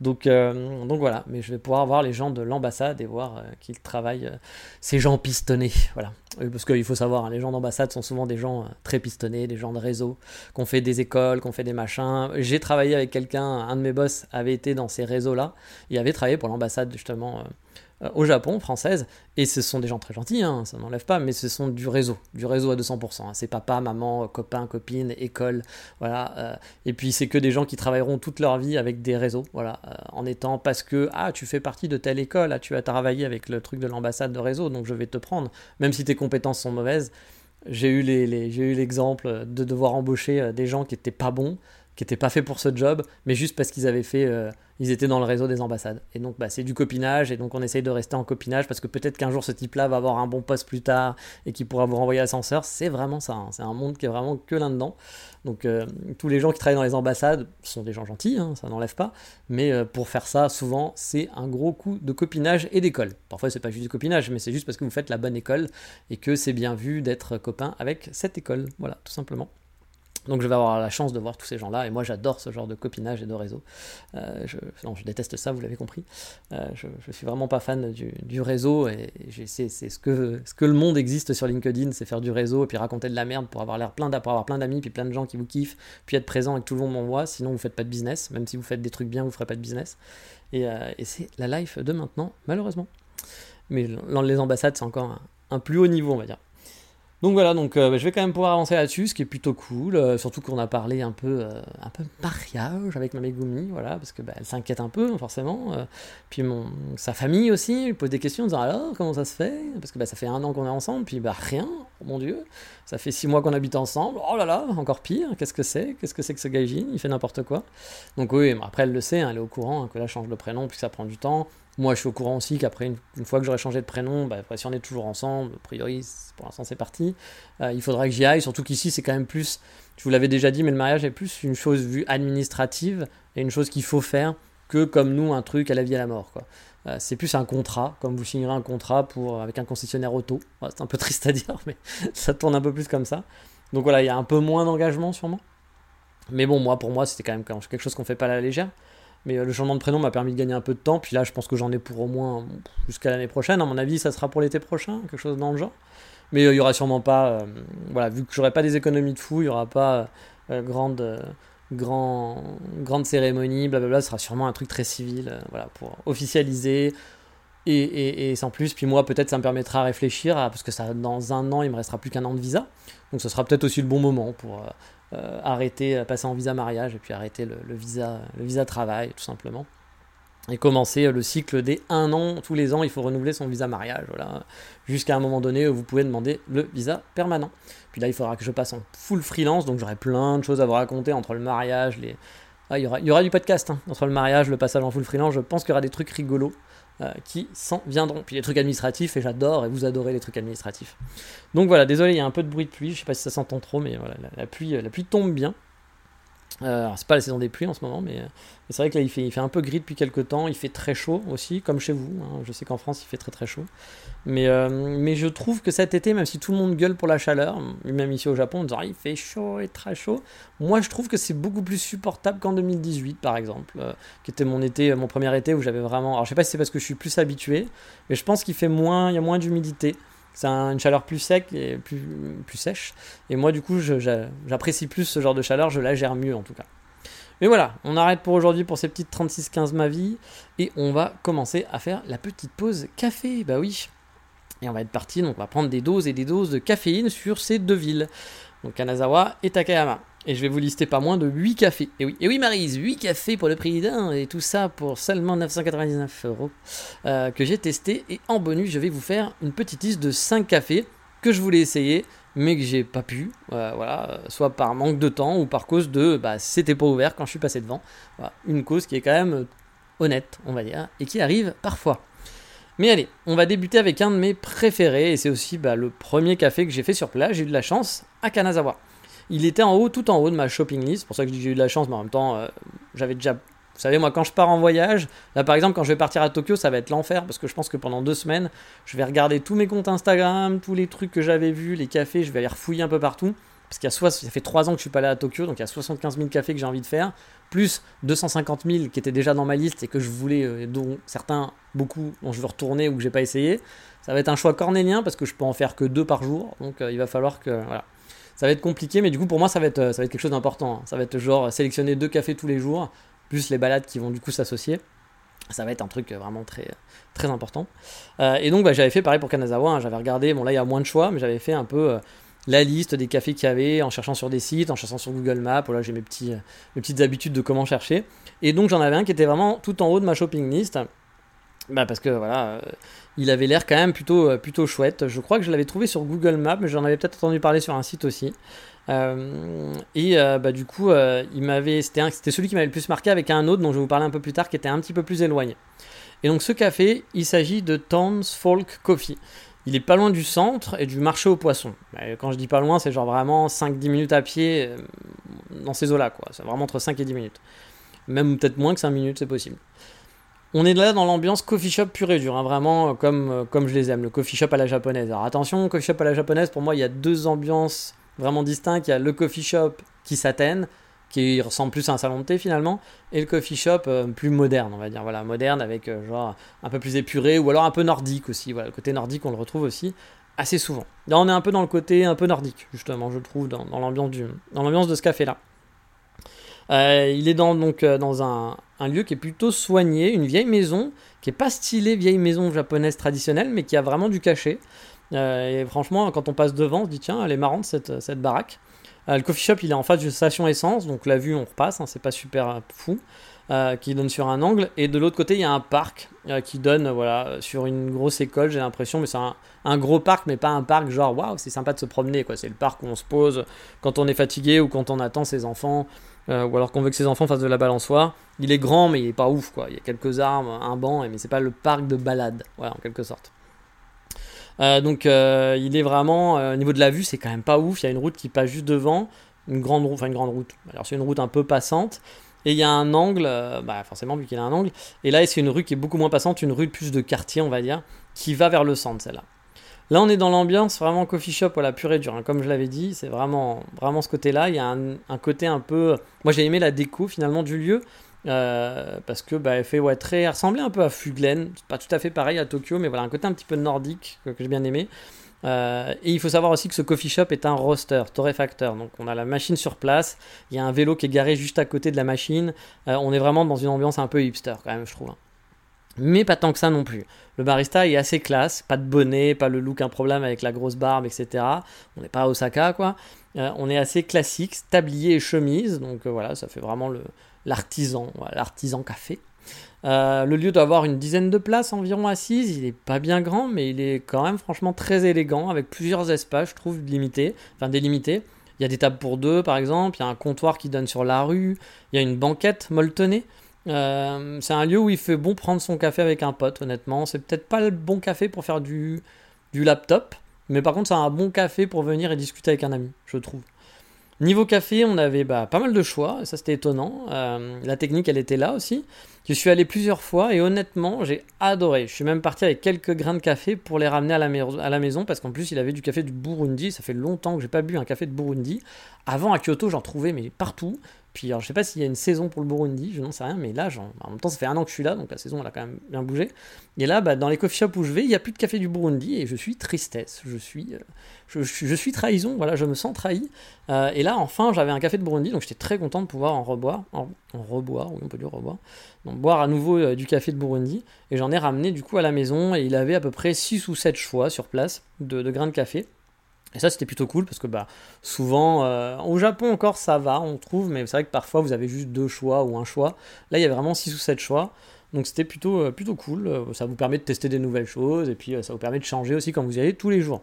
Donc, euh, donc voilà, mais je vais pouvoir voir les gens de l'ambassade et voir euh, qu'ils travaillent, euh, ces gens pistonnés. Voilà. Parce qu'il faut savoir, hein, les gens d'ambassade sont souvent des gens très pistonnés, des gens de réseau, qu'on fait des écoles, qu'on fait des machins. J'ai travaillé avec quelqu'un, un de mes boss avait été dans ces réseaux-là, il avait travaillé pour l'ambassade justement au Japon, française, et ce sont des gens très gentils, hein, ça n'enlève pas, mais ce sont du réseau, du réseau à 200%. Hein. C'est papa, maman, copain, copine, école, voilà. Euh, et puis c'est que des gens qui travailleront toute leur vie avec des réseaux, voilà, euh, en étant parce que ah tu fais partie de telle école, ah, tu as travaillé avec le truc de l'ambassade de réseau, donc je vais te prendre, même si tes compétences sont mauvaises. J'ai eu l'exemple de devoir embaucher des gens qui étaient pas bons qui n'étaient pas faits pour ce job, mais juste parce qu'ils avaient fait, euh, ils étaient dans le réseau des ambassades. Et donc, bah, c'est du copinage, et donc on essaye de rester en copinage parce que peut-être qu'un jour ce type-là va avoir un bon poste plus tard et qui pourra vous renvoyer l'ascenseur. C'est vraiment ça. Hein. C'est un monde qui est vraiment que là-dedans. Donc, euh, tous les gens qui travaillent dans les ambassades sont des gens gentils, hein, ça n'enlève pas. Mais euh, pour faire ça, souvent, c'est un gros coup de copinage et d'école. Parfois, c'est pas juste du copinage, mais c'est juste parce que vous faites la bonne école et que c'est bien vu d'être copain avec cette école. Voilà, tout simplement. Donc je vais avoir la chance de voir tous ces gens-là, et moi j'adore ce genre de copinage et de réseau. Euh, je, non, je déteste ça, vous l'avez compris. Euh, je, je suis vraiment pas fan du, réseau, et c'est ce que, le monde existe sur LinkedIn, c'est faire du réseau, et puis raconter de la merde pour avoir plein d'amis, puis plein de gens qui vous kiffent, puis être présent et que tout le monde m'envoie, sinon vous faites pas de business, même si vous faites des trucs bien, vous ferez pas de business. Et, euh, et c'est la life de maintenant, malheureusement. Mais les ambassades, c'est encore un plus haut niveau, on va dire. Donc voilà, donc euh, bah, je vais quand même pouvoir avancer là-dessus, ce qui est plutôt cool. Euh, surtout qu'on a parlé un peu, euh, un peu mariage avec ma Megumi, voilà, parce que bah, elle s'inquiète un peu forcément. puis mon, sa famille aussi, elle pose des questions en disant alors comment ça se fait? Parce que bah, ça fait un an qu'on est ensemble, puis bah rien, oh mon dieu. Ça fait six mois qu'on habite ensemble. Oh là là, encore pire. Qu'est-ce que c'est? Qu'est-ce que c'est que ce gaijin? Il fait n'importe quoi. Donc oui, après elle le sait, hein, elle est au courant hein, que là change de prénom, puis ça prend du temps. Moi, je suis au courant aussi qu'après, une, fois que j'aurai changé de prénom, bah, si on est toujours ensemble, a priori, pour l'instant, c'est parti. Euh, il faudra que j'y aille, surtout qu'ici, c'est quand même plus, je vous l'avais déjà dit, mais le mariage est plus une chose vue administrative et une chose qu'il faut faire que comme nous, un truc à la vie à la mort. Euh, c'est plus un contrat, comme vous signerez un contrat pour, avec un concessionnaire auto. c'est un peu triste à dire, mais ça tourne un peu plus comme ça. Donc voilà, il y a un peu moins d'engagement sûrement. Mais bon, moi, pour moi, c'était quand même quelque chose qu'on fait pas à la légère. Mais euh, le changement de prénom m'a permis de gagner un peu de temps. Puis là, je pense que j'en ai pour au moins jusqu'à l'année prochaine. À mon avis, ça sera pour l'été prochain, quelque chose dans le genre. Mais euh, il y aura sûrement pas. Euh, voilà, vu que j'aurai pas des économies de fou, il y aura pas grande, grand, grande cérémonie, blablabla. Ce sera sûrement un truc très civil, voilà, pour officialiser. Et, et, et, sans plus, puis moi peut-être ça me permettra de réfléchir, parce que ça, dans un an il me restera plus qu'un an de visa, donc ce sera peut-être aussi le bon moment pour euh, arrêter, euh, passer en visa mariage et puis arrêter le, visa, le visa travail tout simplement. Et commencer le cycle des un an, tous les ans il faut renouveler son visa mariage, voilà, jusqu'à un moment donné vous pouvez demander le visa permanent. Puis là il faudra que je passe en full freelance, donc j'aurai plein de choses à vous raconter entre le mariage, les... Ah, il, y aura, il y aura du podcast hein, entre le mariage, le passage en full freelance, je pense qu'il y aura des trucs rigolos. Euh, qui s'en viendront. Puis les trucs administratifs, et j'adore, et vous adorez les trucs administratifs. Donc voilà, désolé, il y a un peu de bruit de pluie, je sais pas si ça s'entend trop, mais voilà, la, pluie, la pluie tombe bien. Euh, c'est pas la saison des pluies en ce moment, mais, euh, c'est vrai que là il fait, un peu gris depuis quelques temps, il fait très chaud aussi, comme chez vous. Hein. Je sais qu'en France il fait très très chaud. Mais, euh, mais je trouve que cet été, même si tout le monde gueule pour la chaleur, même ici au Japon, on dit il fait chaud et très chaud, moi je trouve que c'est beaucoup plus supportable qu'en 2018 par exemple, qui était mon été, mon premier été où j'avais vraiment. Alors je sais pas si c'est parce que je suis plus habitué, mais je pense qu'il fait moins, il y a moins d'humidité. C'est une chaleur plus sec et plus, sèche. Et moi, du coup, j'apprécie plus ce genre de chaleur, je la gère mieux en tout cas. Mais voilà, on arrête pour aujourd'hui pour ces petites 36-15 ma vie. Et on va commencer à faire la petite pause café. Bah oui. Et on va être parti, donc on va prendre des doses et des doses de caféine sur ces deux villes. Donc Kanazawa et Takayama. Et je vais vous lister pas moins de 8 cafés. Et oui, et oui Marise, 8 cafés pour le prix d'un, et tout ça pour seulement 999 euros, euh, que j'ai testé. Et en bonus, je vais vous faire une petite liste de 5 cafés que je voulais essayer, mais que j'ai pas pu. Euh, voilà, soit par manque de temps ou par cause de bah, c'était pas ouvert quand je suis passé devant. une cause qui est quand même honnête, on va dire, et qui arrive parfois. Mais allez, on va débuter avec un de mes préférés, et c'est aussi bah, le premier café que j'ai fait sur place. J'ai eu de la chance à Kanazawa. Il était en haut, tout en haut de ma shopping list. C'est pour ça que j'ai eu de la chance, mais en même temps, euh, j'avais déjà. Vous savez, moi, quand je pars en voyage, là par exemple, quand je vais partir à Tokyo, ça va être l'enfer parce que je pense que pendant deux semaines, je vais regarder tous mes comptes Instagram, tous les trucs que j'avais vus, les cafés, je vais aller refouiller un peu partout parce qu'il y a soit, ça fait 3 ans que je suis pas allé à Tokyo, donc il y a 75 000 cafés que j'ai envie de faire, plus 250 000 qui étaient déjà dans ma liste et que je voulais, euh, dont certains, beaucoup, dont je veux retourner ou que j'ai pas essayé. Ça va être un choix cornélien parce que je peux en faire que deux par jour, donc euh, il va falloir que, voilà. Ça va être compliqué, mais du coup pour moi ça va être, euh, ça va être quelque chose d'important. hein. Ça va être genre sélectionner deux cafés tous les jours, plus les balades qui vont du coup s'associer. Ça va être un truc euh, vraiment très, important. Euh, et donc bah, j'avais fait pareil pour Kanazawa, hein. j'avais regardé, bon là il y a moins de choix, mais j'avais fait un peu euh, la liste des cafés qu'il y avait en cherchant sur des sites, en cherchant sur Google Maps, voilà j'ai mes, euh, mes petites habitudes de comment chercher. Et donc j'en avais un qui était vraiment tout en haut de ma shopping list. Bah parce que voilà, euh, il avait l'air quand même plutôt, euh, plutôt chouette. Je crois que je l'avais trouvé sur Google Maps, mais j'en avais peut-être entendu parler sur un site aussi. Euh, et bah, du coup, il m'avait, c'était, c'était celui qui m'avait le plus marqué avec un autre dont je vais vous parler un peu plus tard, qui était un petit peu plus éloigné. Et donc ce café, il s'agit de Towns Folk Coffee. Il est pas loin du centre et du marché aux poissons. Bah, Quand je dis pas loin, c'est genre vraiment 5-10 minutes à pied dans ces eaux-là. quoi. C'est vraiment entre 5 et 10 minutes. Même peut-être moins que 5 minutes, c'est possible. On est là dans l'ambiance coffee shop pur et dur, hein, vraiment euh, comme, euh, comme je les aime, le coffee shop à la japonaise. Alors attention, coffee shop à la japonaise, pour moi, il y a deux ambiances vraiment distinctes. Il y a le coffee shop qui s'atteigne, qui ressemble plus à un salon de thé finalement, et le coffee shop euh, plus moderne, on va dire. Voilà, moderne avec genre un peu plus épuré, ou alors un peu nordique aussi. Voilà, le côté nordique, on le retrouve aussi assez souvent. Là, on est un peu dans le côté un peu nordique, justement, je trouve, dans, dans l'ambiance de ce café-là. Euh, il est dans, donc euh, dans un, lieu qui est plutôt soigné, une vieille maison qui est pas stylée vieille maison japonaise traditionnelle, mais qui a vraiment du cachet. Euh, et franchement, quand on passe devant, on se dit tiens, elle est marrante cette, cette baraque. Le coffee shop, il est en face d'une station essence, donc la vue, on repasse, hein, c'est pas super fou, qui donne sur un angle. Et de l'autre côté, il y a un parc qui donne voilà, sur une grosse école, j'ai l'impression, mais c'est un, un gros parc, mais pas un parc genre waouh, c'est sympa de se promener, quoi. C'est le parc où on se pose quand on est fatigué ou quand on attend ses enfants, euh, ou alors qu'on veut que ses enfants fassent de la balançoire. Il est grand, mais il est pas ouf, quoi. Il y a quelques arbres, un banc, mais c'est pas le parc de balade, voilà, en quelque sorte. Euh, donc euh, il est vraiment au niveau de la vue c'est quand même pas ouf. Il y a une route qui passe juste devant. Une grande route enfin une grande route. Alors c'est une route un peu passante. Et il y a un angle bah forcément vu qu'il a un angle. Et là c'est une rue qui est beaucoup moins passante. Une rue plus de quartier on va dire qui va vers le centre celle-là là on est dans l'ambiance vraiment coffee shop voilà pur et dur hein. comme je l'avais dit c'est vraiment vraiment ce côté là il y a un, côté un peu moi j'ai aimé la déco finalement du lieu euh, parce que bah, fait très ressemblait un peu à Fuglen, pas tout à fait pareil à Tokyo, mais voilà un côté un petit peu nordique que, que j'ai bien aimé. Euh, et il faut savoir aussi que ce coffee shop est un roaster, torréfacteur. Donc on a la machine sur place, il y a un vélo qui est garé juste à côté de la machine. Euh, on est vraiment dans une ambiance un peu hipster quand même, je trouve. hein. Mais pas tant que ça non plus. Le barista est assez classe, pas de bonnet, pas le look un problème avec la grosse barbe, etc. On n'est pas à Osaka, quoi. Euh, on est assez classique, tablier et chemise, donc euh, voilà, ça fait vraiment l'artisan, l'artisan café. Euh, le lieu doit avoir une dizaine de places environ assises. Il est pas bien grand, mais il est quand même franchement très élégant, avec plusieurs espaces, je trouve, limités, enfin délimités. Il y a des tables pour deux, par exemple. Il y a un comptoir qui donne sur la rue. Il y a une banquette molletonnée. Euh, c'est un lieu où il fait bon prendre son café avec un pote, honnêtement. C'est peut-être pas le bon café pour faire du, du laptop, mais par contre, c'est un bon café pour venir et discuter avec un ami, je trouve. Niveau café, on avait bah, pas mal de choix, ça c'était étonnant. Euh, la technique, elle était là aussi. Je suis allé plusieurs fois et honnêtement, j'ai adoré. Je suis même parti avec quelques grains de café pour les ramener à la, mai- à la maison parce qu'en plus, il avait du café du Burundi. Ça fait longtemps que j'ai pas bu un café de Burundi. Avant, à Kyoto, j'en trouvais mais partout. Puis je sais pas s'il y a une saison pour le Burundi, je n'en sais rien, mais là, en même temps, ça fait un an que je suis là, donc la saison, elle a quand même bien bougé. Et là, bah, dans les coffee shops où je vais, il n'y a plus de café du Burundi et je suis tristesse. Je suis, euh, je, suis trahison, voilà, je me sens trahi. Euh, et là, enfin, j'avais un café de Burundi, donc j'étais très content de pouvoir en reboire, en, reboire, oui, on peut dire reboire, donc boire à nouveau euh, du café de Burundi. Et j'en ai ramené du coup à la maison, et il avait à peu près 6 ou 7 choix sur place de grains de café. Et ça, c'était plutôt cool parce que bah, souvent, euh, au Japon encore, ça va, on trouve, mais c'est vrai que parfois vous avez juste deux choix ou un choix. Là, il y avait vraiment 6 ou 7 choix. Donc c'était plutôt, euh, plutôt cool. Euh, Ça vous permet de tester des nouvelles choses et puis ça vous permet de changer aussi quand vous y allez tous les jours.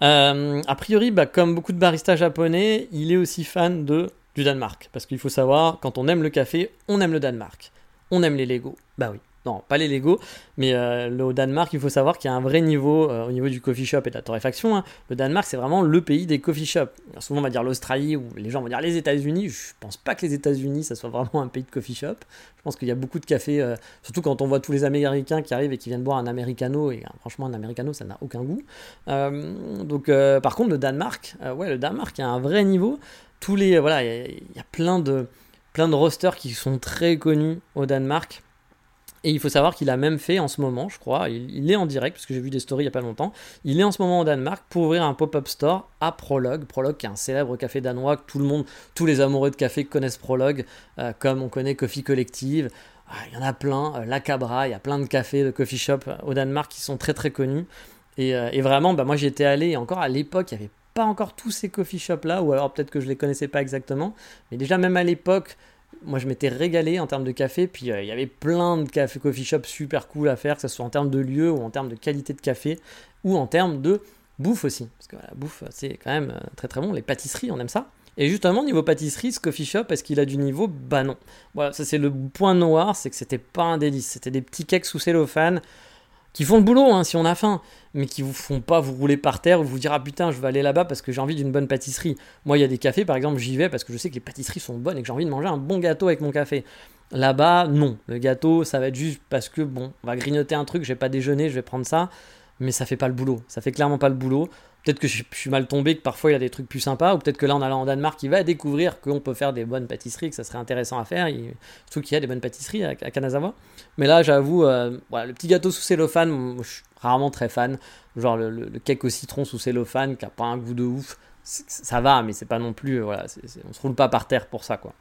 A priori, bah, comme beaucoup de baristas japonais, il est aussi fan de, du Danemark. Parce qu'il faut savoir, quand on aime le café, on aime le Danemark. On aime les Lego. Bah oui. Non, pas les Lego, mais euh, le, au Danemark, il faut savoir qu'il y a un vrai niveau euh, au niveau du coffee shop et de la torréfaction. hein. Le Danemark, c'est vraiment le pays des coffee shops. Souvent, on va dire l'Australie ou les gens vont dire les États-Unis. Je pense pas que les États-Unis, ça soit vraiment un pays de coffee shop. Je pense qu'il y a beaucoup de cafés, euh, surtout quand on voit tous les Américains qui arrivent et qui viennent boire un americano. Et euh, franchement, un americano, ça n'a aucun goût. Donc, par contre, le Danemark, ouais, le Danemark, il y a un vrai niveau. Tous les, voilà, il y, a- il y a plein de, plein de rosters qui sont très connus au Danemark. Et il faut savoir qu'il a même fait en ce moment, je crois, il, est en direct, parce que j'ai vu des stories il n'y a pas longtemps, il est en ce moment au Danemark pour ouvrir un pop-up store à Prologue. Prologue qui est un célèbre café danois que tout le monde, tous les amoureux de café connaissent Prologue, euh, comme on connaît Coffee Collective. Ah, Il y en a plein, euh, La Cabra, il y a plein de cafés, de coffee shop euh, au Danemark qui sont très très connus. Et, vraiment, bah, moi j'y étais allé, et encore à l'époque, il n'y avait pas encore tous ces coffee shops là, ou alors peut-être que je les connaissais pas exactement. Mais déjà, même à l'époque, moi je m'étais régalé en termes de café, puis euh, il y avait plein de café coffee shops super cool à faire, que ce soit en termes de lieu ou en termes de qualité de café ou en termes de bouffe aussi. Parce que la bouffe, c'est quand même euh, très très bon. Les pâtisseries, on aime ça. Et justement, niveau pâtisserie, ce coffee shop, est-ce qu'il a du niveau? Bah non. Voilà, ça c'est le point noir, c'est que c'était pas un délice. C'était des petits cakes sous cellophane qui font le boulot hein, si on a faim, mais qui vous font pas vous rouler par terre ou vous dire ah putain je vais aller là-bas parce que j'ai envie d'une bonne pâtisserie. Moi il y a des cafés par exemple j'y vais parce que je sais que les pâtisseries sont bonnes et que j'ai envie de manger un bon gâteau avec mon café. Là-bas non, le gâteau ça va être juste parce que bon on va grignoter un truc, je vais pas déjeuner, je vais prendre ça, mais ça fait pas le boulot, ça fait clairement pas le boulot. Peut-être que je suis mal tombé, que parfois il y a des trucs plus sympas, ou peut-être que là en allant en Danemark il va découvrir qu'on peut faire des bonnes pâtisseries, que ça serait intéressant à faire, il- surtout qu'il y a des bonnes pâtisseries à, à Kanazawa. Mais là, j'avoue, euh, le petit gâteau sous cellophane, je suis rarement très fan. Genre le, cake au citron sous cellophane qui a pas un goût de ouf, ça va, mais c'est pas non plus, euh, on se roule pas par terre pour ça, quoi.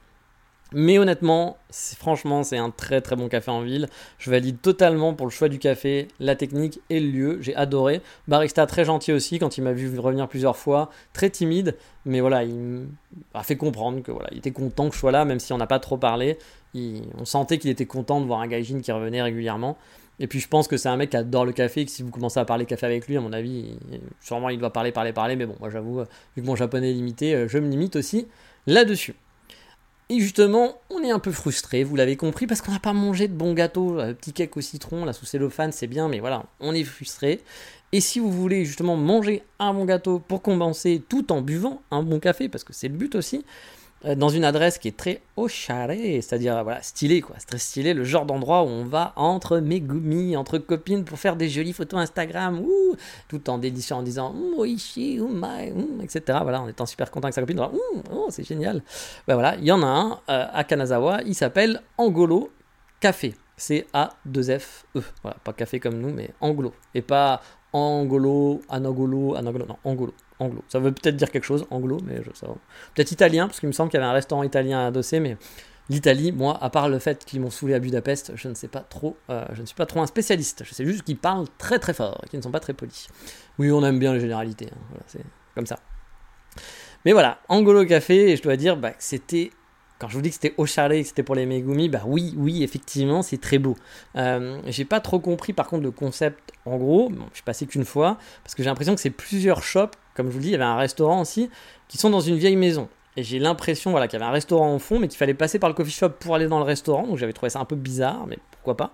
Mais honnêtement, franchement, c'est un très très bon café en ville. Je valide totalement pour le choix du café, la technique et le lieu. J'ai adoré. Barista très gentil aussi quand il m'a vu revenir plusieurs fois. Très timide, mais voilà, il m'a fait comprendre que voilà, il était content que je sois là, même si on n'a pas trop parlé. On sentait qu'il était content de voir un gaijin qui revenait régulièrement. Et puis je pense que c'est un mec qui adore le café, et que si vous commencez à parler café avec lui, à mon avis, sûrement il doit parler, parler, parler. Mais bon, moi j'avoue, vu que mon japonais est limité, euh, je me limite aussi là-dessus. Et justement, on est un peu frustré, vous l'avez compris, parce qu'on n'a pas mangé de bons gâteaux. Euh, petit cake au citron, là sous cellophane, c'est bien, mais voilà, on est frustré. Et si vous voulez justement manger un bon gâteau pour compenser tout en buvant un bon café, parce que c'est le but aussi, dans une adresse qui est très au charré, c'est-à-dire voilà, stylé quoi, c'est très stylé, le genre d'endroit où on va entre megumi, entre copines pour faire des jolies photos Instagram, tout en délicieux en disant Ouh, oishi, oumai, oum, etc. Voilà, en étant super content avec sa copine, Ouh, oh, c'est génial. Ben voilà, il y en a un euh, à Kanazawa, il s'appelle Angolo Café. C-A-2-F-E. Voilà, pas café comme nous, mais Angolo. Et pas Angolo, Anagolo, Anagolo, non, Angolo. Anglo. Ça veut peut-être dire quelque chose, Anglo, mais je sais pas. Peut-être italien, parce qu'il me semble qu'il y avait un restaurant italien adossé, mais l'Italie, moi, à part le fait qu'ils m'ont saoulé à Budapest, je ne sais pas trop, euh, je ne suis pas trop un spécialiste. Je sais juste qu'ils parlent très très fort et qu'ils ne sont pas très polis. Oui, on aime bien les généralités, hein, c'est comme ça. Mais voilà, Angolo Café, et je dois dire bah, que c'était. Quand je vous dis que c'était au chalet, que c'était pour les Megumi, bah oui, oui, effectivement, c'est très beau. Euh, j'ai pas trop compris par contre le concept en gros, je suis passé qu'une fois, parce que j'ai l'impression que c'est plusieurs shops, comme je vous le dis, il y avait un restaurant aussi, qui sont dans une vieille maison. Et j'ai l'impression voilà, qu'il y avait un restaurant au fond, mais qu'il fallait passer par le coffee shop pour aller dans le restaurant, donc j'avais trouvé ça un peu bizarre, mais pourquoi pas.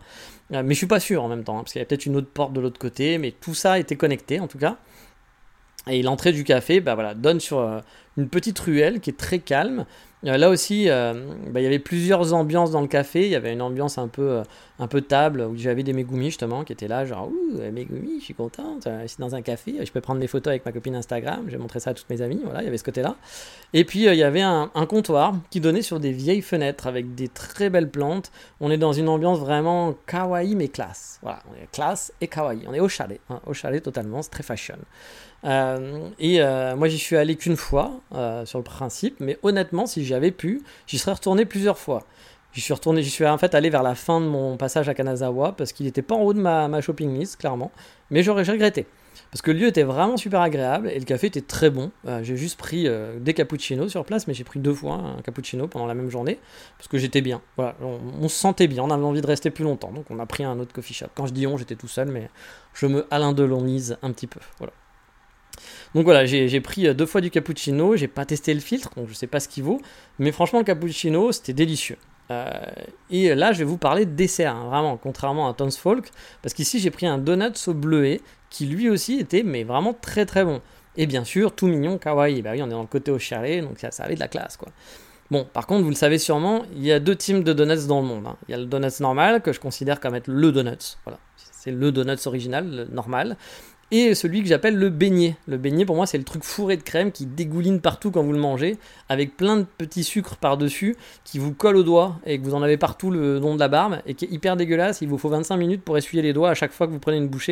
Euh, mais je suis pas sûr en même temps, hein, parce qu'il y a peut-être une autre porte de l'autre côté, mais tout ça était connecté en tout cas. Et l'entrée du café bah voilà, donne sur euh, une petite ruelle qui est très calme. Euh, là aussi, euh, bah, il y avait plusieurs ambiances dans le café. Il y avait une ambiance un peu, euh, un peu table où j'avais des Megumi justement qui étaient là, genre ouh Megumi, je suis contente. Je suis dans un café, je peux prendre des photos avec ma copine Instagram. J'ai montré ça à toutes mes amies. Voilà, il y avait ce côté-là. Et puis il y avait un, un comptoir qui donnait sur des vieilles fenêtres avec des très belles plantes. On est dans une ambiance vraiment kawaii mais classe. Voilà, on est classe et kawaii. On est au chalet, hein, au chalet totalement. C'est très fashion. Euh, et euh, moi, j'y suis allé qu'une fois euh, sur le principe, mais honnêtement, si j'y avais pu, j'y serais retourné plusieurs fois. J'y suis retourné, j'y suis en fait allé vers la fin de mon passage à Kanazawa parce qu'il n'était pas en haut de ma, shopping list, clairement. Mais j'aurais regretté. Parce que le lieu était vraiment super agréable et le café était très bon. J'ai juste pris des cappuccinos sur place, mais j'ai pris deux fois un cappuccino pendant la même journée parce que j'étais bien. Voilà, on, on se sentait bien, on avait envie de rester plus longtemps, donc on a pris un autre coffee shop. Quand je dis on, j'étais tout seul, mais je me Alain Delonise un petit peu. Voilà. Donc voilà, j'ai pris euh, deux fois du cappuccino, j'ai pas testé le filtre, donc je sais pas ce qu'il vaut, mais franchement le cappuccino c'était délicieux. et là, je vais vous parler de dessert, hein, vraiment, contrairement à Tons Folk, parce qu'ici, j'ai pris un donut au bleuet, qui lui aussi était, mais vraiment très très bon. Et bien sûr, tout mignon, kawaii. Bah oui, on est dans le côté au chalet, donc ça, ça avait de la classe, quoi. Bon, par contre, vous le savez sûrement, il y a deux types de donuts dans le monde. hein. Il y a le donut normal, que je considère comme être le donut. Voilà, c'est le donut original, le normal. Et celui que j'appelle le beignet. Le beignet, pour moi, c'est le truc fourré de crème qui dégouline partout quand vous le mangez, avec plein de petits sucres par-dessus, qui vous collent aux doigts et que vous en avez partout le long de la barbe, et qui est hyper dégueulasse. Il vous faut 25 minutes pour essuyer les doigts à chaque fois que vous prenez une bouchée.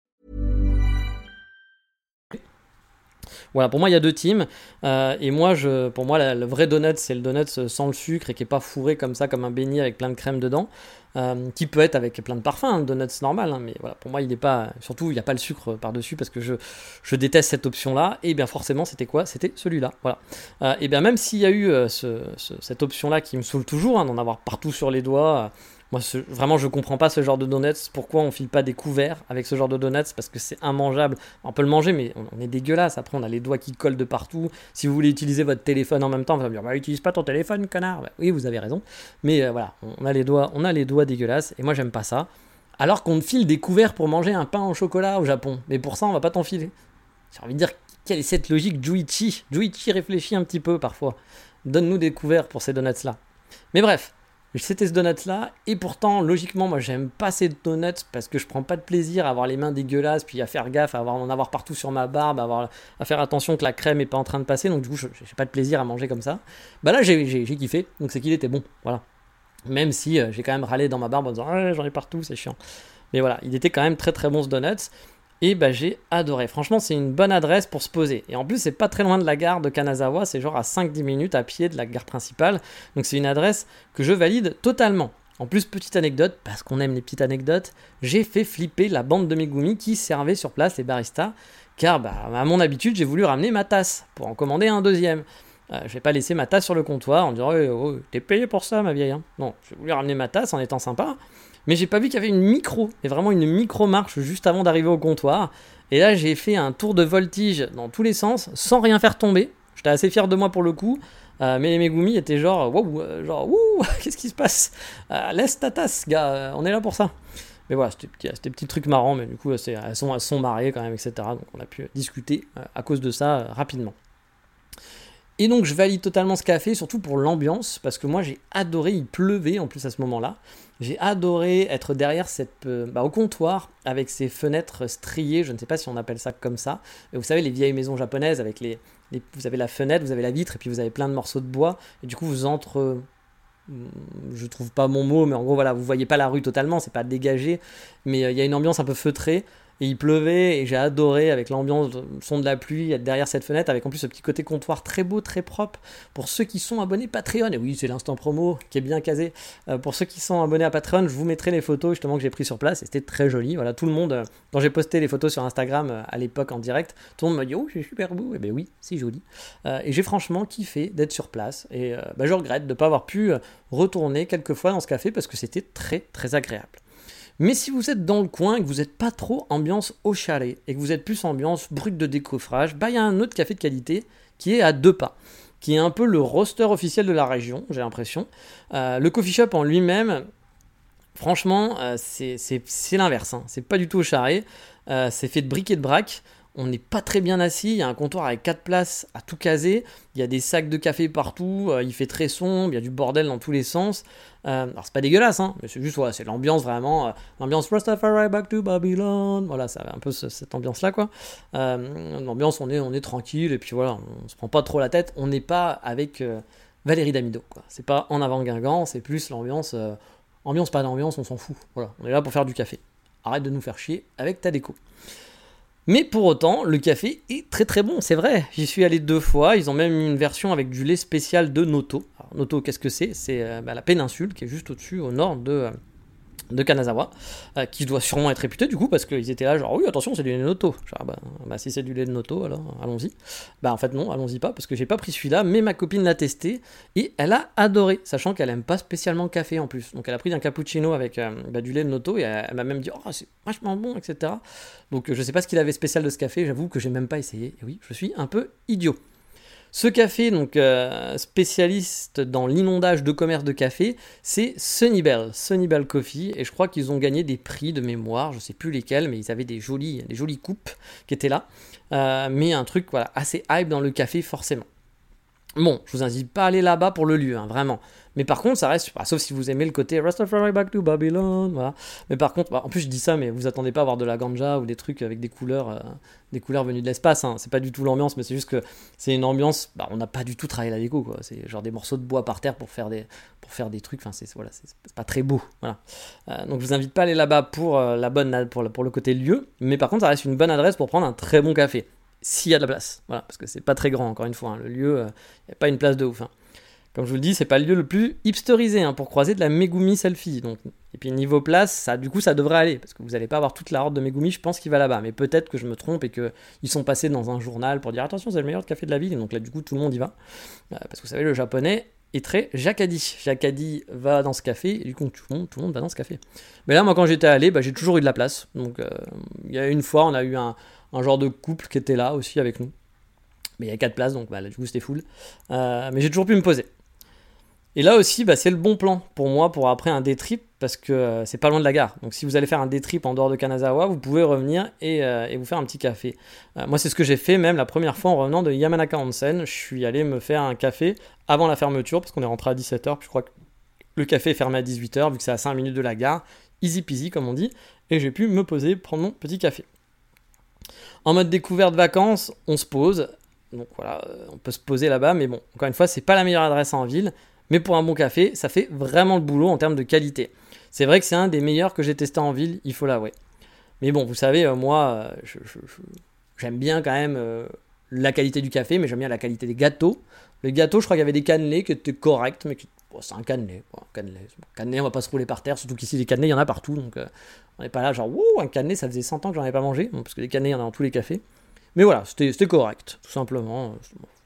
Voilà, pour moi, il y a deux teams. Euh, et moi, pour moi, le vrai donut, c'est le donut sans le sucre et qui est pas fourré comme ça, comme un beignet avec plein de crème dedans. Euh, qui peut être avec plein de parfums, un donut c'est normal, hein, mais voilà, pour moi, il n'est pas. Surtout, il n'y a pas le sucre par-dessus parce que je, je déteste cette option-là. Et bien, forcément, c'était quoi? C'était celui-là. Voilà. Euh, et bien, même s'il y a eu euh, ce- ce- cette option-là qui me saoule toujours, hein, d'en avoir partout sur les doigts. Moi, vraiment, je comprends pas ce genre de donuts. Pourquoi on file pas des couverts avec ce genre de donuts? Parce que c'est immangeable. On peut le manger, mais on, est dégueulasse. Après, on a les doigts qui collent de partout. Si vous voulez utiliser votre téléphone en même temps, vous allez me dire bah, utilise pas ton téléphone, connard. Bah, oui, vous avez raison. Mais euh, voilà, on a les doigts, on a les doigts dégueulasses. Et moi, j'aime pas ça. Alors qu'on file des couverts pour manger un pain au chocolat au Japon. Mais pour ça, on va pas t'en filer. J'ai envie de dire, quelle est cette logique? Juichi Juichi réfléchit un petit peu parfois. Donne-nous des couverts pour ces donuts-là. Mais bref, c'était ce donut-là, et pourtant, logiquement, moi, j'aime pas ces donuts parce que je prends pas de plaisir à avoir les mains dégueulasses, puis à faire gaffe, à avoir, en avoir partout sur ma barbe, à, faire attention que la crème est pas en train de passer, donc du coup, j'ai pas de plaisir à manger comme ça. Bah là, j'ai kiffé, donc c'est qu'il était bon, voilà. Même si euh, j'ai quand même râlé dans ma barbe en disant Ah, j'en ai partout, c'est chiant. Mais voilà, il était quand même très très bon ce donut. Et bah j'ai adoré. Franchement, c'est une bonne adresse pour se poser. Et en plus, c'est pas très loin de la gare de Kanazawa, c'est genre à 5-10 minutes à pied de la gare principale. Donc c'est une adresse que je valide totalement. En plus, petite anecdote, parce qu'on aime les petites anecdotes, j'ai fait flipper la bande de Megumi qui servait sur place les baristas. Car bah, à mon habitude, j'ai voulu ramener ma tasse pour en commander un deuxième. Euh, je vais pas laisser ma tasse sur le comptoir en disant oh, oh, T'es payé pour ça, ma vieille. hein. Non, j'ai voulu ramener ma tasse en étant sympa. Mais j'ai pas vu qu'il y avait une micro, mais vraiment une micro marche juste avant d'arriver au comptoir. Et là, j'ai fait un tour de voltige dans tous les sens sans rien faire tomber. J'étais assez fier de moi pour le coup. Euh, mais les Megumi étaient genre, wow, euh, genre, ouh, qu'est-ce qui se passe? Euh, Laisse ta tasse, gars, euh, on est là pour ça. Mais voilà, c'était des petits trucs marrants, mais du coup, elles sont, elles sont mariées quand même, etc. Donc on a pu discuter à cause de ça rapidement. Et donc je valide totalement ce café, surtout pour l'ambiance, parce que moi j'ai adoré, il pleuvait en plus à ce moment-là. J'ai adoré être derrière cette, euh, bah, au comptoir avec ces fenêtres striées, je ne sais pas si on appelle ça comme ça. Vous savez, les vieilles maisons japonaises avec les, les- Vous avez la fenêtre, vous avez la vitre, et puis vous avez plein de morceaux de bois, et du coup vous entre. Je trouve pas mon mot, mais en gros voilà, vous voyez pas la rue totalement, c'est pas dégagé, mais euh, il y a une ambiance un peu feutrée. Et il pleuvait et j'ai adoré avec l'ambiance, de- son de la pluie derrière cette fenêtre, avec en plus ce petit côté comptoir très beau, très propre. Pour ceux qui sont abonnés Patreon, et oui, c'est l'instant promo qui est bien casé. Euh, pour ceux qui sont abonnés à Patreon, je vous mettrai les photos justement que j'ai pris sur place et c'était très joli. Voilà, tout le monde, euh, quand j'ai posté les photos sur Instagram euh, à l'époque en direct, tout le monde m'a dit Oh, c'est super beau. Et ben oui, c'est joli. Et j'ai franchement kiffé d'être sur place. Et bah, je regrette de ne pas avoir pu retourner quelques fois dans ce café parce que c'était très très agréable. Mais si vous êtes dans le coin et que vous n'êtes pas trop ambiance au chalet et que vous êtes plus ambiance brute de décoffrage, bah il y a un autre café de qualité qui est à deux pas, qui est un peu le roster officiel de la région, j'ai l'impression. Euh, le coffee shop en lui-même, franchement, euh, c'est l'inverse. hein. C'est pas du tout au charret. Euh, c'est fait de briques et de braques. On n'est pas très bien assis, il y a un comptoir avec quatre places à tout caser, il y a des sacs de café partout, euh, il fait très sombre, il y a du bordel dans tous les sens. Euh, alors c'est pas dégueulasse, hein, mais c'est juste, voilà, c'est l'ambiance vraiment, euh, l'ambiance Rastafari back to Babylon, voilà, ça a un peu cette ambiance-là, quoi. l'ambiance, on est, on est tranquille, et puis voilà, on se prend pas trop la tête, on n'est pas avec Valérie Damido. C'est pas en avant Guingamp, c'est plus l'ambiance, ambiance pas d'ambiance, on s'en fout, voilà, on est là pour faire du café. Arrête de nous faire chier avec ta déco. Mais pour autant, le café est très très bon, c'est vrai. J'y suis allé deux fois. Ils ont même une version avec du lait spécial de Noto. Noto, qu'est-ce que c'est? C'est euh, bah, la péninsule qui est juste au-dessus, au nord de, euh, de Kanazawa, euh, qui doit sûrement être réputé du coup, parce qu'ils étaient là, genre, oui, attention, c'est du lait de Noto. Genre, ah bah, bah, si c'est du lait de Noto, alors allons-y. Bah, en fait, non, allons-y pas, parce que j'ai pas pris celui-là, mais ma copine l'a testé, et elle a adoré, sachant qu'elle aime pas spécialement le café en plus. Donc, elle a pris un cappuccino avec euh, bah, du lait de Noto, et elle, m'a même dit, oh, c'est vachement bon, etc. Donc, je sais pas ce qu'il avait spécial de ce café, j'avoue que j'ai même pas essayé, et oui, je suis un peu idiot. Ce café, donc euh, spécialiste dans l'inondage de commerce de café, c'est Sunnybell, Sunnybell Coffee, et je crois qu'ils ont gagné des prix de mémoire, je sais plus lesquels, mais ils avaient des jolies, des jolies coupes qui étaient là, euh, mais un truc voilà assez hype dans le café forcément. Bon, je vous invite pas à aller là-bas pour le lieu, hein, vraiment. Mais par contre, ça reste, bah, sauf si vous aimez le côté Rastafari back to Babylon. Mais par contre, bah, en plus je dis ça, mais vous attendez pas à voir de la ganja ou des trucs avec des couleurs, euh, des couleurs venues de l'espace. Hein. C'est pas du tout l'ambiance, mais c'est juste que c'est une ambiance. Bah, on n'a pas du tout travaillé la déco, quoi. C'est genre des morceaux de bois par terre pour faire des, pour faire des trucs. Enfin, c'est voilà, c'est pas très beau. Euh, donc je vous invite pas à aller là-bas pour euh, la bonne, pour, pour le côté lieu, mais par contre, ça reste une bonne adresse pour prendre un très bon café s'il y a de la place. Voilà, parce que c'est pas très grand, encore une fois. Hein. Le lieu, il n'y a pas une place de ouf. Hein. Comme je vous le dis, c'est pas le lieu le plus hipsterisé hein, pour croiser de la Megumi selfie. Donc, et puis niveau place, ça, du coup, ça devrait aller parce que vous n'allez pas avoir toute la horde de Megumi. Je pense qu'il va là-bas, mais peut-être que je me trompe et que ils sont passés dans un journal pour dire attention, c'est le meilleur café de la ville. Et donc là, du coup, tout le monde y va euh, parce que vous savez, le japonais est très Jacadi. Jacadi va dans ce café et du coup, tout le monde, va dans ce café. Mais là, moi, quand j'étais allé, bah, j'ai toujours eu de la place. Donc, euh, il y a une fois, on a eu un, genre de couple qui était là aussi avec nous. Mais il y a 4 places, donc bah, du coup c'était full. Euh, mais j'ai toujours pu me poser. Et là aussi, bah, c'est le bon plan pour moi pour après un day trip parce que euh, c'est pas loin de la gare. Donc si vous allez faire un day trip en dehors de Kanazawa, vous pouvez revenir et, euh, vous faire un petit café. moi, c'est ce que j'ai fait même la première fois en revenant de Yamanaka Onsen. Je suis allé me faire un café avant la fermeture parce qu'on est rentré à 17h. Puis je crois que le café est fermé à 18h vu que c'est à 5 minutes de la gare. Easy peasy comme on dit. Et j'ai pu me poser, prendre mon petit café. En mode découverte vacances, on se pose. Donc voilà, euh, on peut se poser là-bas, mais bon, encore une fois, c'est pas la meilleure adresse en ville, mais pour un bon café, ça fait vraiment le boulot en termes de qualité. C'est vrai que c'est un des meilleurs que j'ai testé en ville, il faut l'avouer. Mais bon, vous savez, euh, moi, euh, j'aime bien quand même la qualité du café, mais j'aime bien la qualité des gâteaux. Le gâteau, je crois qu'il y avait des cannelés qui étaient corrects, mais c'est un cannelé. Cannelé. cannelé, on va pas se rouler par terre, surtout qu'ici, les cannelés, il y en a partout. Donc, on n'est pas là, genre, wouh, un cannelé, ça faisait 100 ans que j'en avais pas mangé, parce que les cannelés, il y en a dans tous les cafés. Mais voilà, c'était correct, tout simplement.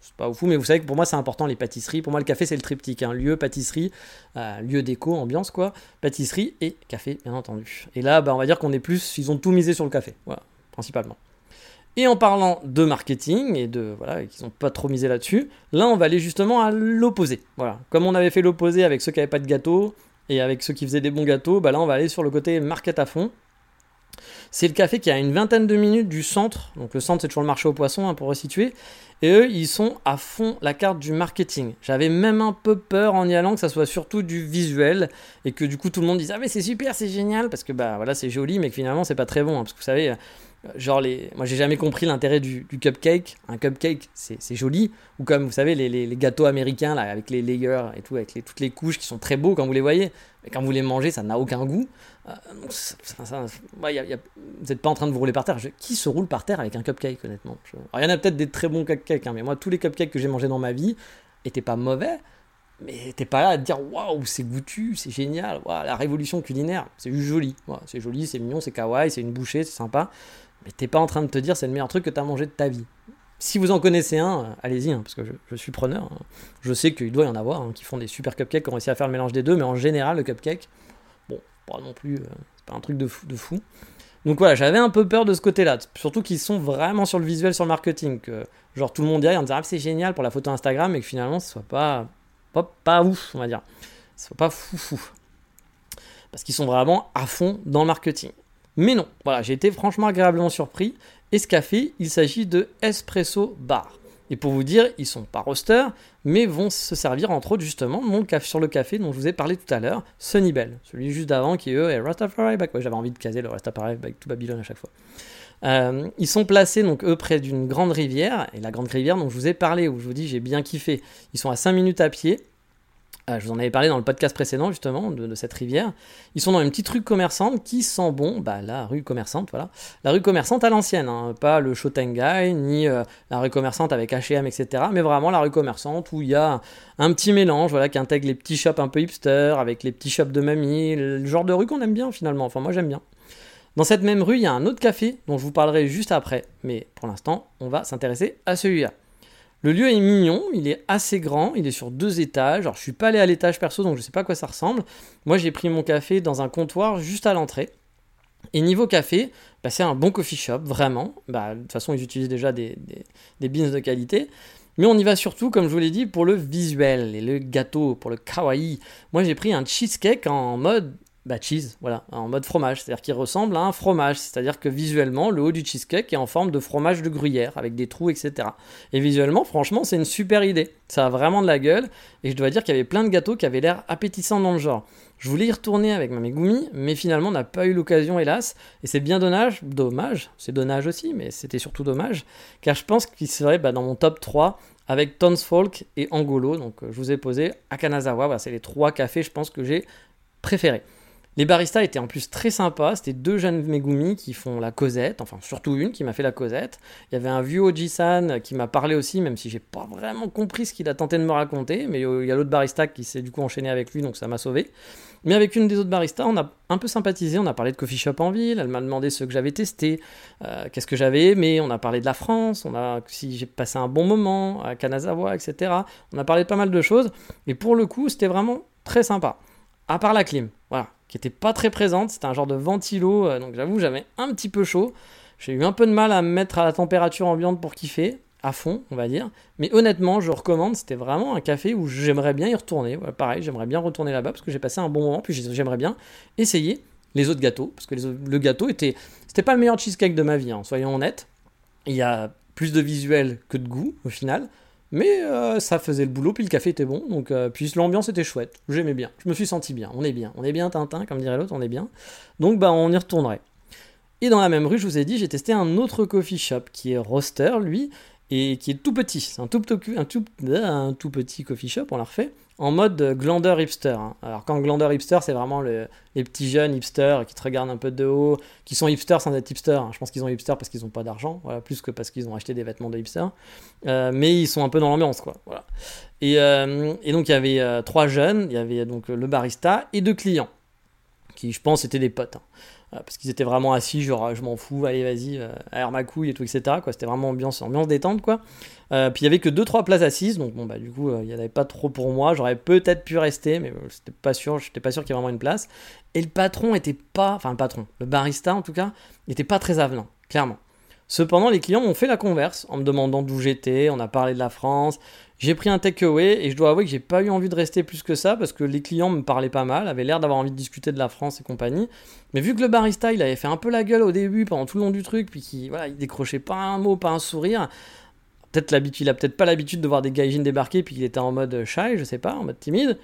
C'est pas fou, mais vous savez que pour moi, c'est important les pâtisseries. Pour moi, le café, c'est le triptyque. hein. Lieu, pâtisserie, euh, lieu déco, ambiance, quoi. Pâtisserie et café, bien entendu. Et là, bah, on va dire qu'on est plus, ils ont tout misé sur le café, voilà, principalement. Et en parlant de marketing et de voilà, qu'ils n'ont pas trop misé là-dessus, là on va aller justement à l'opposé. Voilà, comme on avait fait l'opposé avec ceux qui n'avaient pas de gâteau et avec ceux qui faisaient des bons gâteaux, bah là on va aller sur le côté market à fond. C'est le café qui a une vingtaine de minutes du centre. Donc le centre, c'est toujours le marché aux poissons, hein, pour resituer. Et eux, ils sont à fond la carte du marketing. J'avais même un peu peur en y allant que ça soit surtout du visuel et que du coup tout le monde dise ah mais c'est super, c'est génial parce que bah voilà c'est joli, mais que finalement c'est pas très bon hein, parce que vous savez genre les moi j'ai jamais compris l'intérêt du, cupcake. Un cupcake c'est joli. Ou comme vous savez les, gâteaux américains là avec les layers et tout avec toutes les couches qui sont très beaux quand vous les voyez. Mais quand vous les mangez ça n'a aucun goût. Vous n'êtes pas en train de vous rouler par terre. Qui se roule par terre avec un cupcake honnêtement? Il y en a peut-être des très bons cupcakes hein, mais moi tous les cupcakes que j'ai mangés dans ma vie étaient pas mauvais mais t'es pas là à te dire waouh, c'est goûtu, c'est génial, la révolution culinaire, c'est juste joli. c'est joli, c'est mignon, c'est kawaii, c'est une bouchée, c'est sympa. Mais t'es pas en train de te dire c'est le meilleur truc que t'as mangé de ta vie. Si vous en connaissez un, euh, allez-y, hein, parce que je, suis preneur. Hein. Je sais qu'il doit y en avoir hein, qui font des super cupcakes, qui ont réussi à faire le mélange des deux, mais en général, le cupcake, bon, pas non plus, euh, c'est pas un truc de fou. Donc voilà, j'avais un peu peur de ce côté-là, surtout qu'ils sont vraiment sur le visuel, sur le marketing. Que, genre tout le monde y aille en disant ah, c'est génial pour la photo Instagram, et que finalement ce soit pas, pas, pas ouf, on va dire. Ce soit pas fou fou. Parce qu'ils sont vraiment à fond dans le marketing. Mais non, voilà, j'ai été franchement agréablement surpris. Et ce café, il s'agit de Espresso Bar. Et pour vous dire, ils sont pas roasters, mais vont se servir entre autres justement mon café, sur le café dont je vous ai parlé tout à l'heure, Sunnybell, celui juste d'avant qui eux est Rastafari Back. Ouais, j'avais envie de caser le Rastafari Back to Babylon à chaque fois. Euh, ils sont placés donc eux près d'une grande rivière, et la grande rivière dont je vous ai parlé, où je vous dis j'ai bien kiffé. Ils sont à 5 minutes à pied, euh, je vous en avais parlé dans le podcast précédent justement de, cette rivière. Ils sont dans une petite rue commerçante qui sent bon, bah la rue commerçante, voilà, la rue commerçante à l'ancienne, hein. pas le Shotengai ni euh, la rue commerçante avec H&M etc. Mais vraiment la rue commerçante où il y a un petit mélange, voilà, qui intègre les petits shops un peu hipster avec les petits shops de mamie, le genre de rue qu'on aime bien finalement. Enfin moi j'aime bien. Dans cette même rue, il y a un autre café dont je vous parlerai juste après, mais pour l'instant, on va s'intéresser à celui-là. Le lieu est mignon, il est assez grand, il est sur deux étages. Alors je suis pas allé à l'étage perso, donc je sais pas à quoi ça ressemble. Moi j'ai pris mon café dans un comptoir juste à l'entrée. Et niveau café, bah, c'est un bon coffee shop, vraiment. Bah, de toute façon, ils utilisent déjà des, des, beans de qualité. Mais on y va surtout, comme je vous l'ai dit, pour le visuel et le gâteau, pour le kawaii. Moi j'ai pris un cheesecake en mode bah, cheese, voilà, en mode fromage, c'est-à-dire qu'il ressemble à un fromage, c'est-à-dire que visuellement, le haut du cheesecake est en forme de fromage de gruyère, avec des trous, etc. Et visuellement, franchement, c'est une super idée. Ça a vraiment de la gueule, et je dois dire qu'il y avait plein de gâteaux qui avaient l'air appétissants dans le genre. Je voulais y retourner avec ma Megumi, mais finalement, on n'a pas eu l'occasion, hélas, et c'est bien dommage, dommage, c'est dommage aussi, mais c'était surtout dommage, car je pense qu'il serait bah, dans mon top 3 avec Tons Folk et Angolo, donc euh, je vous ai posé à Kanazawa, voilà, c'est les trois cafés, je pense, que j'ai préférés. Les baristas étaient en plus très sympas. C'était deux jeunes Megumi qui font la causette, enfin surtout une qui m'a fait la causette. Il y avait un vieux Oji-san qui m'a parlé aussi, même si j'ai pas vraiment compris ce qu'il a tenté de me raconter. Mais il y a l'autre barista qui s'est du coup enchaîné avec lui, donc ça m'a sauvé. Mais avec une des autres baristas, on a un peu sympathisé. On a parlé de coffee shop en ville. Elle m'a demandé ce que j'avais testé, euh, qu'est-ce que j'avais aimé. On a parlé de la France. On a si j'ai passé un bon moment à Kanazawa, etc. On a parlé de pas mal de choses. Et pour le coup, c'était vraiment très sympa. À part la clim, voilà qui était pas très présente. C'était un genre de ventilo, euh, donc j'avoue, j'avais un petit peu chaud. J'ai eu un peu de mal à me mettre à la température ambiante pour kiffer, à fond, on va dire. Mais honnêtement, je recommande. C'était vraiment un café où j'aimerais bien y retourner. pareil, j'aimerais bien retourner là-bas parce que j'ai passé un bon moment. Puis j'aimerais bien essayer les autres gâteaux parce que le gâteau était, c'était pas le meilleur cheesecake de ma vie, hein, soyons honnêtes. Il y a plus de visuel que de goût au final. Mais euh, ça faisait le boulot, puis le café était bon, donc euh, puis l'ambiance était chouette, j'aimais bien, je me suis senti bien, on est bien, on est bien Tintin, comme dirait l'autre, on est bien. Donc bah on y retournerait. Et dans la même rue, je vous ai dit, j'ai testé un autre coffee shop qui est Roster, lui, et qui est tout petit. C'est un tout, petit coffee shop, on l'a refait en mode glandeur hipster. Hein. Alors quand glandeur hipster, c'est vraiment les petits jeunes hipsters qui te regardent un peu de haut, qui sont hipsters sans être hipsters. Hein. Je pense qu'ils ont hipster parce qu'ils n'ont pas d'argent, voilà, plus que parce qu'ils ont acheté des vêtements de hipster. Euh, mais ils sont un peu dans l'ambiance, quoi. Voilà. Et, euh, donc il y avait euh, trois jeunes, il y avait donc le barista et deux clients, qui je pense étaient des potes. Hein. Euh, parce qu'ils étaient vraiment assis, genre je m'en fous, allez vas-y, euh, ma couille et tout, etc. C'était vraiment ambiance, ambiance détente, quoi. Euh, puis il y avait que 2-3 places assises, donc bon, bah du coup, il n'y en avait pas trop pour moi. J'aurais peut-être pu rester, mais c'était pas sûr, j'étais pas sûr qu'il y ait vraiment une place. Et le patron était pas, enfin le patron, le barista en tout cas, n'était pas très avenant, clairement. Cependant, les clients m'ont fait la converse en me demandant d'où j'étais, on a parlé de la France, j'ai pris un takeaway et je dois avouer que j'ai pas eu envie de rester plus que ça parce que les clients me parlaient pas mal, avaient l'air d'avoir envie de discuter de la France et compagnie. Mais vu que le barista il avait fait un peu la gueule au début pendant tout le long du truc, puis qu'il voilà, il décrochait pas un mot, pas un sourire, peut-être l'habitude, il a peut-être pas l'habitude de voir des gaijins débarquer puis qu'il était en mode shy, je sais pas, en mode timide.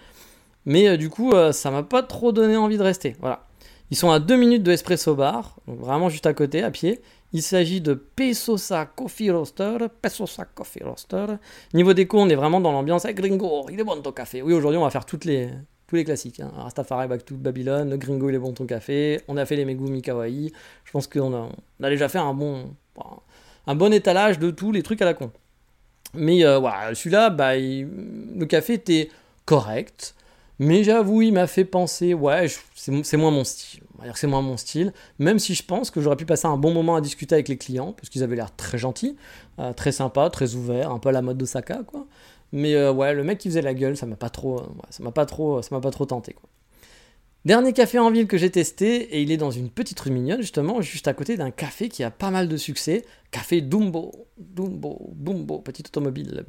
Mais euh, du coup, euh, ça m'a pas trop donné envie de rester. Voilà. Ils sont à deux minutes de Espresso Bar, donc vraiment juste à côté, à pied. Il s'agit de Pesosa Coffee Roaster. Pesosa Coffee Roaster. Niveau déco, on est vraiment dans l'ambiance. Hey, gringo, il est bon ton café. Oui, aujourd'hui, on va faire toutes les, tous les classiques. Hein. Rastafari, Back to Babylon, gringo, il est bon ton café. On a fait les Megumi Kawaii. Je pense qu'on a, on a déjà fait un bon, bon étalage de tous les trucs à la con. Mais euh, celui-là, bah, le café était correct. Mais j'avoue, il m'a fait penser, ouais, c'est moins mon style. C'est moins mon style, même si je pense que j'aurais pu passer un bon moment à discuter avec les clients, parce qu'ils avaient l'air très gentils, euh, très sympas, très ouverts, un peu à la mode d'Osaka, quoi. Mais euh, ouais, le mec qui faisait la gueule, ça m'a pas trop, euh, ça m'a pas trop, ça m'a pas tenté. Dernier café en ville que j'ai testé, et il est dans une petite rue mignonne, justement, juste à côté d'un café qui a pas mal de succès, Café Dumbo, Dumbo, Dumbo, petit automobile,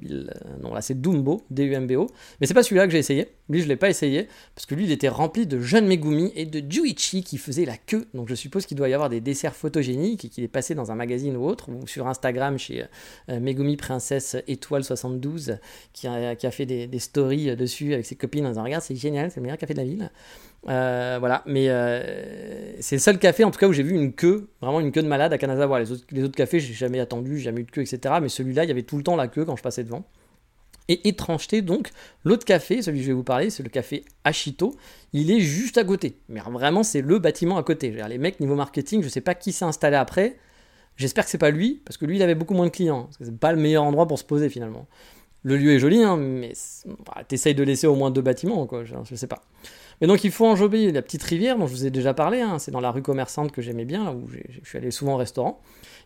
non là c'est Dumbo, D-U-M-B-O, mais c'est pas celui-là que j'ai essayé, lui je l'ai pas essayé, parce que lui il était rempli de jeunes Megumi et de Juichi qui faisaient la queue, donc je suppose qu'il doit y avoir des desserts photogéniques et qu'il est passé dans un magazine ou autre, ou sur Instagram chez euh, Megumi Princesse Étoile 72, qui a, qui a fait des, stories dessus avec ses copines en disant regarde c'est génial, c'est le meilleur café de la ville. Euh, voilà, mais euh, c'est le seul café en tout cas où j'ai vu une queue, vraiment une queue de malade à Kanazawa. Les autres, les autres cafés, jamais attendu, j'ai jamais eu de queue, etc. Mais celui-là, il y avait tout le temps la queue quand je passais devant. Et étrangeté, donc, l'autre café, celui que je vais vous parler, c'est le café Ashito. Il est juste à côté. Mais vraiment, c'est le bâtiment à côté. Les mecs, niveau marketing, je sais pas qui s'est installé après. J'espère que c'est pas lui, parce que lui, il avait beaucoup moins de clients. C'est pas le meilleur endroit pour se poser finalement. Le lieu est joli, hein, mais bah, t'essayes de laisser au moins deux bâtiments, quoi. Je, je sais pas. Et donc il faut enjamber la petite rivière dont je vous ai déjà parlé, hein. c'est dans la rue commerçante que j'aimais bien, où je suis allé souvent au restaurant.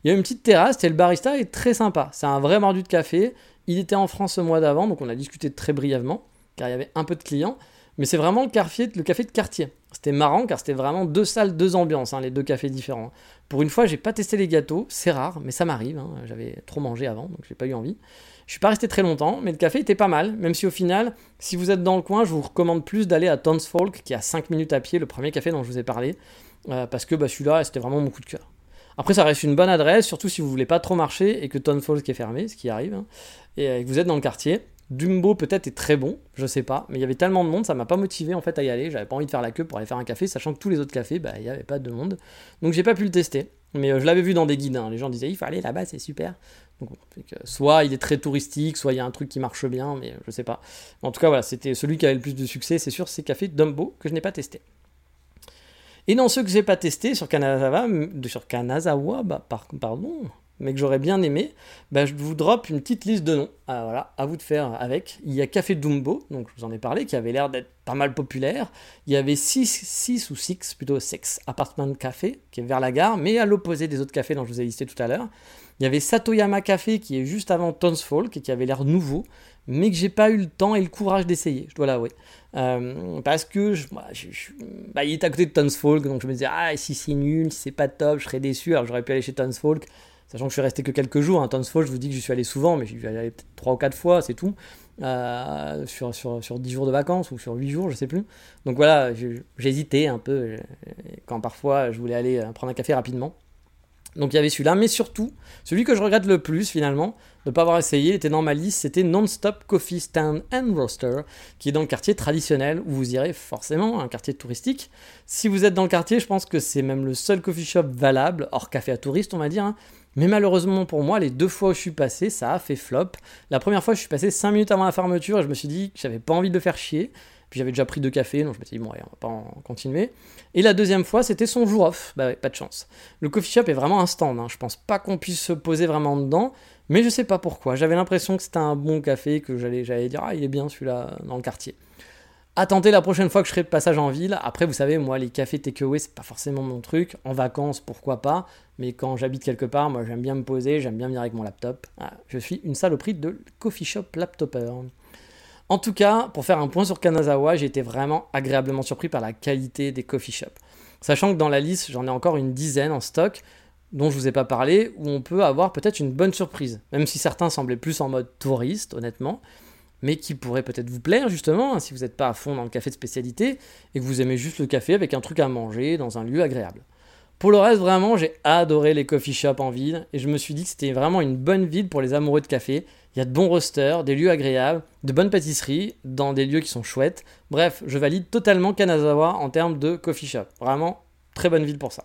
Il y a une petite terrasse et le barista est très sympa. C'est un vrai mordu de café. Il était en France le mois d'avant, donc on a discuté très brièvement, car il y avait un peu de clients. Mais c'est vraiment le, café, le café de quartier. C'était marrant car c'était vraiment deux salles, deux ambiances, hein, les deux cafés différents. Pour une fois, j'ai pas testé les gâteaux, c'est rare, mais ça m'arrive. Hein. J'avais trop mangé avant, donc j'ai pas eu envie. Je suis pas resté très longtemps, mais le café était pas mal, même si au final, si vous êtes dans le coin, je vous recommande plus d'aller à Townsfolk, qui est à 5 minutes à pied, le premier café dont je vous ai parlé, euh, parce que bah, celui-là, c'était vraiment mon coup de cœur. Après, ça reste une bonne adresse, surtout si vous voulez pas trop marcher et que Townsfolk est fermé, ce qui arrive, hein, et euh, que vous êtes dans le quartier. Dumbo peut-être est très bon, je sais pas, mais il y avait tellement de monde, ça m'a pas motivé en fait à y aller. J'avais pas envie de faire la queue pour aller faire un café, sachant que tous les autres cafés, bah il y avait pas de monde, donc j'ai pas pu le tester. Mais euh, je l'avais vu dans des guides, hein. les gens disaient il faut aller là-bas, c'est super. Donc, soit il est très touristique, soit il y a un truc qui marche bien, mais je sais pas. En tout cas, voilà, c'était celui qui avait le plus de succès, c'est sûr, c'est Café Dumbo, que je n'ai pas testé. Et dans ceux que j'ai pas testé sur Kanazawa, sur Kanazawa, bah, pardon, mais que j'aurais bien aimé, bah, je vous drop une petite liste de noms. Ah, voilà, à vous de faire avec. Il y a Café Dumbo, donc je vous en ai parlé, qui avait l'air d'être pas mal populaire. Il y avait 6 ou 6, plutôt 6 Apartment Café, qui est vers la gare, mais à l'opposé des autres cafés dont je vous ai listé tout à l'heure. Il y avait Satoyama Café, qui est juste avant Townsfolk, et qui avait l'air nouveau, mais que j'ai pas eu le temps et le courage d'essayer, je dois l'avouer. Euh, parce que je, bah, bah, il est à côté de Townsfolk, donc je me disais, ah, si c'est nul, si c'est pas top, je serais déçu, alors j'aurais pu aller chez Townsfolk. Sachant que je suis resté que quelques jours, hein. Townsfolk, je vous dis que je suis allé souvent, mais j'y suis allé peut-être 3 ou 4 fois, c'est tout. Euh, sur, sur, sur 10 jours de vacances ou sur 8 jours, je sais plus. Donc voilà, j'hésitais un peu euh, quand parfois je voulais aller prendre un café rapidement. Donc il y avait celui-là, mais surtout, celui que je regrette le plus finalement de ne pas avoir essayé, était dans ma liste, c'était Non-Stop Coffee Stand and Roaster, qui est dans le quartier traditionnel, où vous irez forcément, un quartier touristique. Si vous êtes dans le quartier, je pense que c'est même le seul coffee shop valable, hors café à touristes on va dire, hein. mais malheureusement pour moi, les deux fois où je suis passé, ça a fait flop. La première fois, je suis passé 5 minutes avant la fermeture et je me suis dit que j'avais pas envie de le faire chier. Puis j'avais déjà pris deux cafés, donc je me suis dit, bon, on va pas en continuer. Et la deuxième fois, c'était son jour off. Bah ouais, pas de chance. Le coffee shop est vraiment un stand, hein. je pense pas qu'on puisse se poser vraiment dedans, mais je sais pas pourquoi. J'avais l'impression que c'était un bon café, que j'allais, dire, ah, il est bien celui-là dans le quartier. Attendez la prochaine fois que je serai de passage en ville. Après, vous savez, moi, les cafés takeaway, c'est pas forcément mon truc. En vacances, pourquoi pas. Mais quand j'habite quelque part, moi, j'aime bien me poser, j'aime bien venir avec mon laptop. Ah, je suis une saloperie de coffee shop laptopper. En tout cas, pour faire un point sur Kanazawa, j'ai été vraiment agréablement surpris par la qualité des coffee shops. Sachant que dans la liste, j'en ai encore une dizaine en stock, dont je vous ai pas parlé, où on peut avoir peut-être une bonne surprise, même si certains semblaient plus en mode touriste, honnêtement, mais qui pourraient peut-être vous plaire justement, hein, si vous n'êtes pas à fond dans le café de spécialité, et que vous aimez juste le café avec un truc à manger dans un lieu agréable. Pour le reste, vraiment, j'ai adoré les coffee shops en ville, et je me suis dit que c'était vraiment une bonne ville pour les amoureux de café, il y a de bons rosters, des lieux agréables, de bonnes pâtisseries, dans des lieux qui sont chouettes. Bref, je valide totalement Kanazawa en termes de coffee shop. Vraiment, très bonne ville pour ça.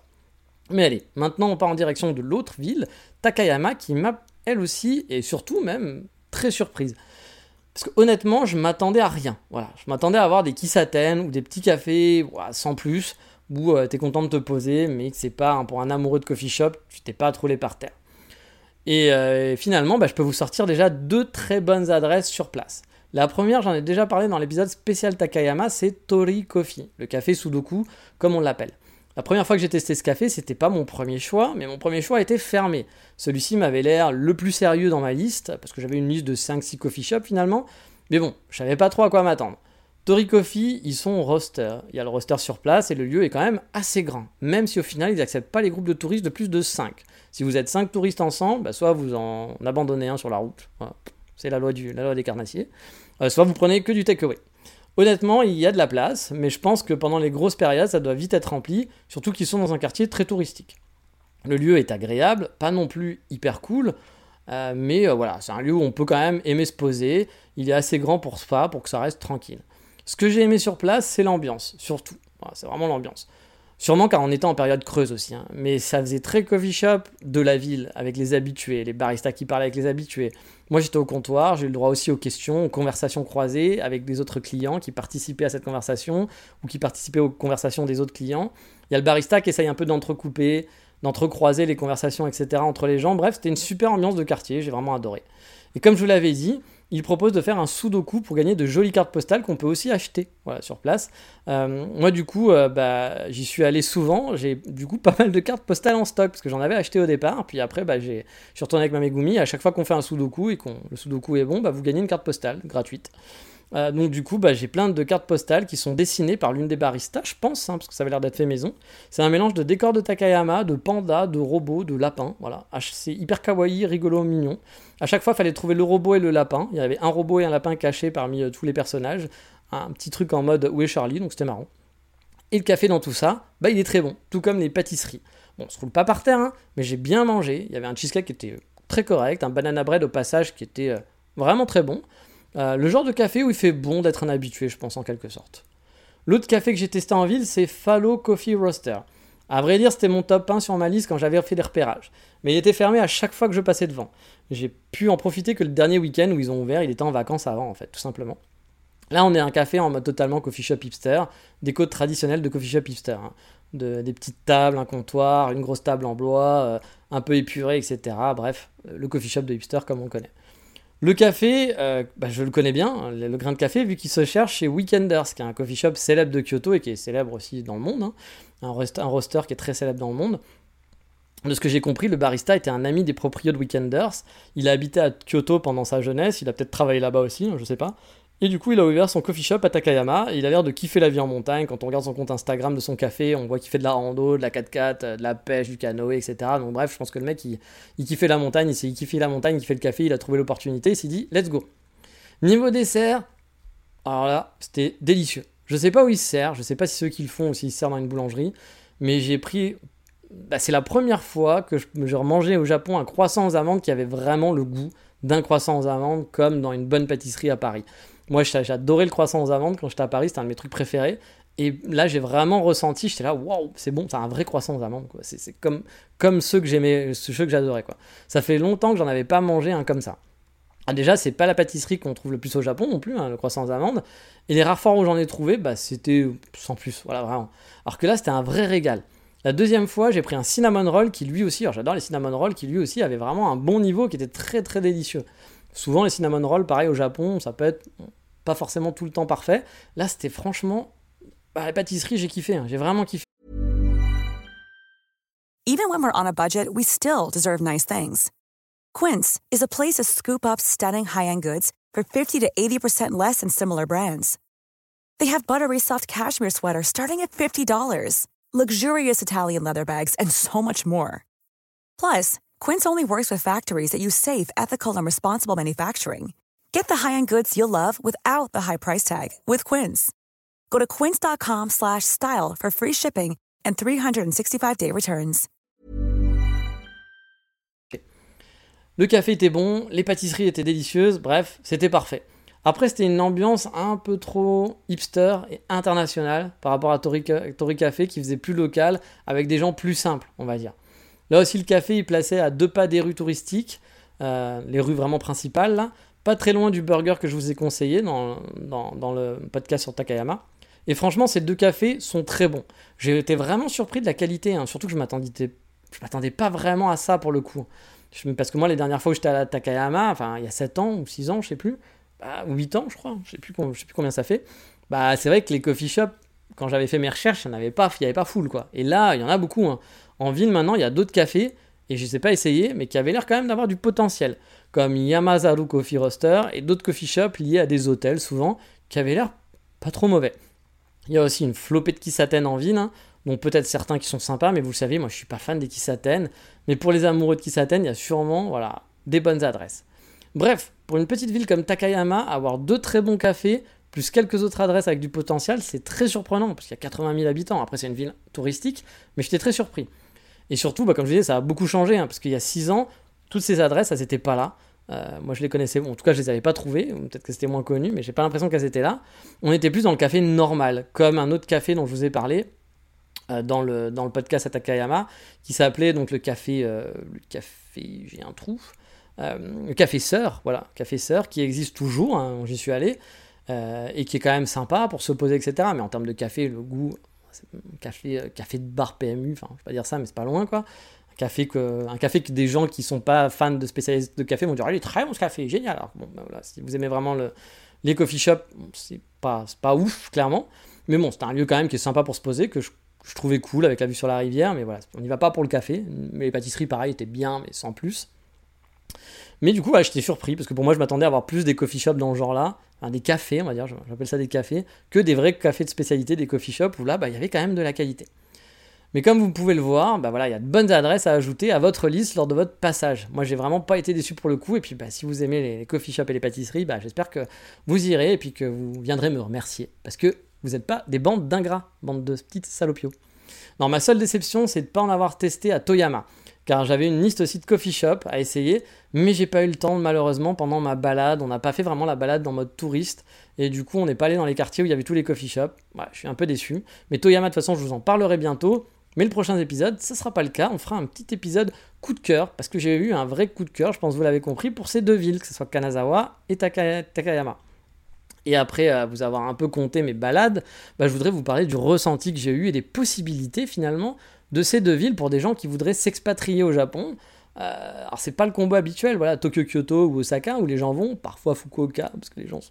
Mais allez, maintenant on part en direction de l'autre ville, Takayama, qui m'a elle aussi, et surtout même, très surprise. Parce que honnêtement, je m'attendais à rien. Voilà, je m'attendais à avoir des kissaten ou des petits cafés sans plus, où euh, t'es content de te poser, mais que c'est pas pour un amoureux de coffee shop, tu t'es pas à troller par terre. Et euh, finalement, bah, je peux vous sortir déjà deux très bonnes adresses sur place. La première, j'en ai déjà parlé dans l'épisode spécial Takayama, c'est Tori Coffee, le café Sudoku, comme on l'appelle. La première fois que j'ai testé ce café, c'était pas mon premier choix, mais mon premier choix était fermé. Celui-ci m'avait l'air le plus sérieux dans ma liste, parce que j'avais une liste de 5-6 coffee shops finalement, mais bon, je savais pas trop à quoi m'attendre. Tori Coffee, ils sont roster. Il y a le roster sur place et le lieu est quand même assez grand, même si au final ils n'acceptent pas les groupes de touristes de plus de 5. Si vous êtes 5 touristes ensemble, bah, soit vous en abandonnez un sur la route, c'est la loi, du, la loi des carnassiers, euh, soit vous prenez que du takeaway. Honnêtement, il y a de la place, mais je pense que pendant les grosses périodes, ça doit vite être rempli, surtout qu'ils sont dans un quartier très touristique. Le lieu est agréable, pas non plus hyper cool, euh, mais euh, voilà, c'est un lieu où on peut quand même aimer se poser. Il est assez grand pour spa, pour que ça reste tranquille. Ce que j'ai aimé sur place, c'est l'ambiance, surtout. c'est vraiment l'ambiance. Sûrement car on était en période creuse aussi, hein. mais ça faisait très coffee shop de la ville, avec les habitués, les baristas qui parlaient avec les habitués. Moi j'étais au comptoir, j'ai eu le droit aussi aux questions, aux conversations croisées avec des autres clients qui participaient à cette conversation ou qui participaient aux conversations des autres clients. Il y a le barista qui essaye un peu d'entrecouper, d'entrecroiser les conversations, etc. entre les gens. Bref, c'était une super ambiance de quartier, j'ai vraiment adoré. Et comme je vous l'avais dit, il propose de faire un sudoku pour gagner de jolies cartes postales qu'on peut aussi acheter sur place. Euh, moi, du coup, euh, bah, j'y suis allé souvent. J'ai du coup pas mal de cartes postales en stock parce que j'en avais acheté au départ. Puis après, bah, je suis retourné avec ma Megumi. À chaque fois qu'on fait un sudoku et que le sudoku est bon, bah, vous gagnez une carte postale gratuite. Euh, donc du coup, bah, j'ai plein de cartes postales qui sont dessinées par l'une des baristas, je pense, hein, parce que ça avait l'air d'être fait maison. C'est un mélange de décors de Takayama, de pandas, de robots, de lapins. Voilà, c'est hyper kawaii, rigolo, mignon. À chaque fois, il fallait trouver le robot et le lapin. Il y avait un robot et un lapin cachés parmi euh, tous les personnages. Un petit truc en mode où est Charlie, donc c'était marrant. Et le café dans tout ça, bah, il est très bon, tout comme les pâtisseries. Bon, on se roule pas par terre, hein, mais j'ai bien mangé. Il y avait un cheesecake qui était très correct, un banana bread au passage qui était euh, vraiment très bon. Euh, le genre de café où il fait bon d'être un habitué, je pense, en quelque sorte. L'autre café que j'ai testé en ville, c'est Fallow Coffee Roaster. À vrai dire, c'était mon top 1 sur ma liste quand j'avais fait des repérages. Mais il était fermé à chaque fois que je passais devant. J'ai pu en profiter que le dernier week-end où ils ont ouvert, il était en vacances avant, en fait, tout simplement. Là, on est un café en mode totalement coffee shop hipster, des codes traditionnels de coffee shop hipster. Hein. des petites tables, un comptoir, une grosse table en bois, euh, un peu épuré, etc. Bref, le coffee shop de hipster comme on connaît. Le café, euh, bah, je le connais bien, le, grain de café, vu qu'il se cherche chez Weekenders, qui est un coffee shop célèbre de Kyoto et qui est célèbre aussi dans le monde, hein. un, roster qui est très célèbre dans le monde. De ce que j'ai compris, le barista était un ami des proprios de Weekenders. Il a habité à Kyoto pendant sa jeunesse, il a peut-être travaillé là-bas aussi, hein, je sais pas. Et du coup, il a ouvert son coffee shop à Takayama. il a l'air de kiffer la vie en montagne. Quand on regarde son compte Instagram de son café, on voit qu'il fait de la rando, de la 4x4, euh, de la pêche, du canoë, etc. Donc bref, je pense que le mec, il, il kiffait la montagne, il s'est kiffé la montagne, il fait le café, il a trouvé l'opportunité, il s'est dit, let's go. Niveau dessert, alors là, c'était délicieux. Je sais pas où il se sert, je sais pas si ceux qui le font ou s'ils se servent dans une boulangerie, mais j'ai pris. Bah, c'est la première fois que je, je mangeais au Japon un croissant aux amandes qui avait vraiment le goût d'un croissant aux amandes comme dans une bonne pâtisserie à Paris. Moi, j'adorais le croissant aux amandes quand j'étais à Paris, c'était un de mes trucs préférés. Et là, j'ai vraiment ressenti, j'étais là, waouh, c'est bon, c'est un vrai croissant aux amandes. C'est comme, comme ceux que j'aimais, ceux que j'adorais, quoi. Ça fait longtemps que j'en avais pas mangé un comme ça. Ah, déjà, c'est pas la pâtisserie qu'on trouve le plus au Japon non plus, hein, le croissant aux amandes. Et les rares fois où j'en ai trouvé, bah, c'était sans plus, voilà, vraiment. Alors que là, c'était un vrai régal. La deuxième fois, j'ai pris un cinnamon roll qui lui aussi, alors j'adore les cinnamon rolls, qui lui aussi avait vraiment un bon niveau, qui était très très délicieux. Souvent, les cinnamon rolls, pareil au Japon, ça peut être pas forcément tout le temps parfait. Là, c'était franchement. Bah, la pâtisserie, j'ai kiffé. Hein. J'ai vraiment kiffé. Even when we're on a budget, we still deserve nice things. Quince is a place to scoop up stunning high end goods for 50 to 80% less than similar brands. They have buttery soft cashmere sweaters starting at $50, luxurious Italian leather bags, and so much more. Plus, Quince only works with factories that use safe, ethical, and responsible manufacturing. Get the high-end goods you'll love without the high price tag with Quince. Go to quince.com slash style for free shipping and 365-day returns. Le café était bon, les pâtisseries étaient délicieuses, bref, c'était parfait. Après, c'était une ambiance un peu trop hipster et internationale par rapport à Tori Café qui faisait plus local avec des gens plus simples, on va dire. Là aussi, le café, il plaçait à deux pas des rues touristiques, euh, les rues vraiment principales, pas très loin du burger que je vous ai conseillé dans, dans, le podcast sur Takayama. Et franchement, ces deux cafés sont très bons. J'ai été vraiment surpris de la qualité, hein. surtout que je m'attendais, je m'attendais pas vraiment à ça pour le coup. parce que moi, les dernières fois où j'étais à Takayama, enfin il y a 7 ans ou 6 ans, je sais plus, bah, ou 8 ans, je crois, je sais plus, sais plus combien ça fait. Bah, c'est vrai que les coffee shops, quand j'avais fait mes recherches, il n'y avait pas, il avait pas full quoi. Et là, il y en a beaucoup. Hein. En ville maintenant, il y a d'autres cafés et je ne sais pas essayer, mais qui avaient l'air quand même d'avoir du potentiel comme Yamazaru Coffee Roaster et d'autres coffee shops liés à des hôtels souvent qui avaient l'air pas trop mauvais. Il y a aussi une flopée de Kisaten en ville. Hein. Donc peut-être certains qui sont sympas, mais vous le savez, moi je suis pas fan des Kisaten. Mais pour les amoureux de Kisaten, il y a sûrement voilà, des bonnes adresses. Bref, pour une petite ville comme Takayama, avoir deux très bons cafés, plus quelques autres adresses avec du potentiel, c'est très surprenant, parce qu'il y a 80 000 habitants. Après, c'est une ville touristique, mais j'étais très surpris. Et surtout, bah, comme je disais, ça a beaucoup changé, hein, parce qu'il y a 6 ans, toutes ces adresses, elles n'étaient pas là. Euh, moi, je les connaissais, en tout cas, je les avais pas trouvées, peut-être que c'était moins connu, mais j'ai pas l'impression qu'elles étaient là. On était plus dans le café normal, comme un autre café dont je vous ai parlé euh, dans, le, dans le podcast Atakayama, qui s'appelait donc le café, euh, le café, j'ai un trou, le café Sœur, voilà, café Sœur, qui existe toujours, hein, j'y suis allé, et qui est quand même sympa pour se poser, etc. Mais en termes de café, le goût, café, café de bar PMU, enfin, je vais pas dire ça, mais c'est pas loin, quoi un café que des gens qui sont pas fans de spécialistes de café vont dire, allez, très bon ce café, génial. Alors, bon, ben voilà, si vous aimez vraiment le, les coffee shops, c'est pas, pas ouf, clairement. Mais bon, c'est un lieu quand même qui est sympa pour se poser, que je, trouvais cool avec la vue sur la rivière. Mais voilà, on n'y va pas pour le café. Mais les pâtisseries, pareil, étaient bien, mais sans plus. Mais du coup, j'étais surpris, parce que pour moi, je m'attendais à avoir plus des coffee shops dans ce genre-là, des cafés, on va dire, j'appelle ça des cafés, que des vrais cafés de spécialité, des coffee shops, où là, bah, il y avait quand même de la qualité. Mais comme vous pouvez le voir, bah voilà, il y a de bonnes adresses à ajouter à votre liste lors de votre passage. Moi, j'ai vraiment pas été déçu pour le coup. Et puis, bah, si vous aimez les, coffee shops et les pâtisseries, bah, j'espère que vous irez et puis que vous viendrez me remercier. Parce que vous n'êtes pas des bandes d'ingrats, bandes de petites salopios. Non, ma seule déception, c'est de ne pas en avoir testé à Toyama. Car j'avais une liste aussi de coffee shop à essayer, mais j'ai pas eu le temps malheureusement pendant ma balade. On n'a pas fait vraiment la balade dans mode touriste, et du coup on n'est pas allé dans les quartiers où il y avait tous les coffee shops. je suis un peu déçu. Mais Toyama, de toute façon, je vous en parlerai bientôt. Mais le prochain épisode, ça sera pas le cas. On fera un petit épisode coup de cœur, parce que j'ai eu un vrai coup de cœur, je pense que vous l'avez compris, pour ces deux villes, que ce soit Kanazawa et Takayama. Et après vous avoir un peu compté mes balades, bah, je voudrais vous parler du ressenti que j'ai eu et des possibilités finalement de ces deux villes pour des gens qui voudraient s'expatrier au Japon. Euh, alors c'est pas le combo habituel, voilà, Tokyo, Kyoto ou Osaka où les gens vont, parfois Fukuoka parce que les gens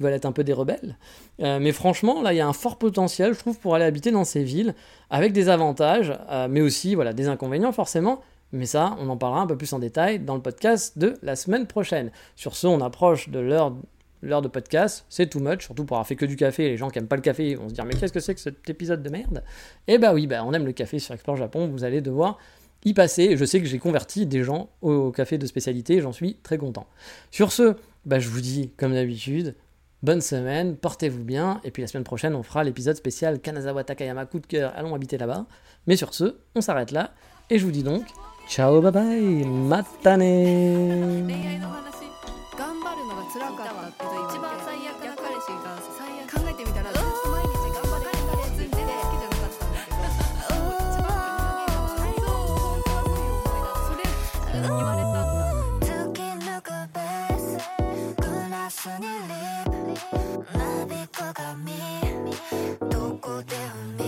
veulent être un peu des rebelles. Euh, mais franchement, là, il y a un fort potentiel, je trouve, pour aller habiter dans ces villes, avec des avantages, euh, mais aussi voilà, des inconvénients forcément. Mais ça, on en parlera un peu plus en détail dans le podcast de la semaine prochaine. Sur ce, on approche de l'heure l'heure de podcast, c'est too much, surtout pour avoir fait que du café, les gens qui aiment pas le café vont se dire mais qu'est-ce que c'est que cet épisode de merde? Et eh bah oui, bah on aime le café sur Explore Japon, vous allez devoir y passer, je sais que j'ai converti des gens au café de spécialité, j'en suis très content. Sur ce, bah je vous dis comme d'habitude, Bonne semaine, portez-vous bien, et puis la semaine prochaine, on fera l'épisode spécial Kanazawa Takayama, coup de cœur, allons habiter là-bas. Mais sur ce, on s'arrête là, et je vous dis donc, ciao, bye bye, matane down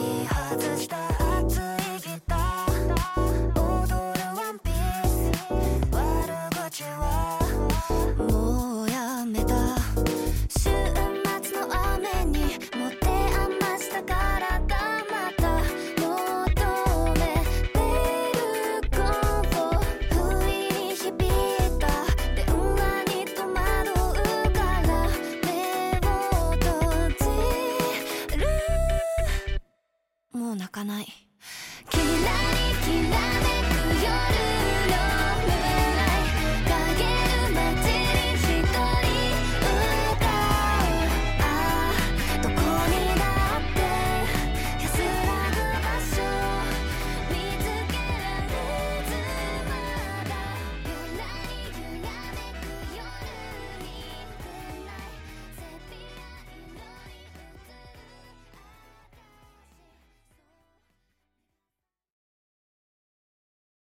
かない。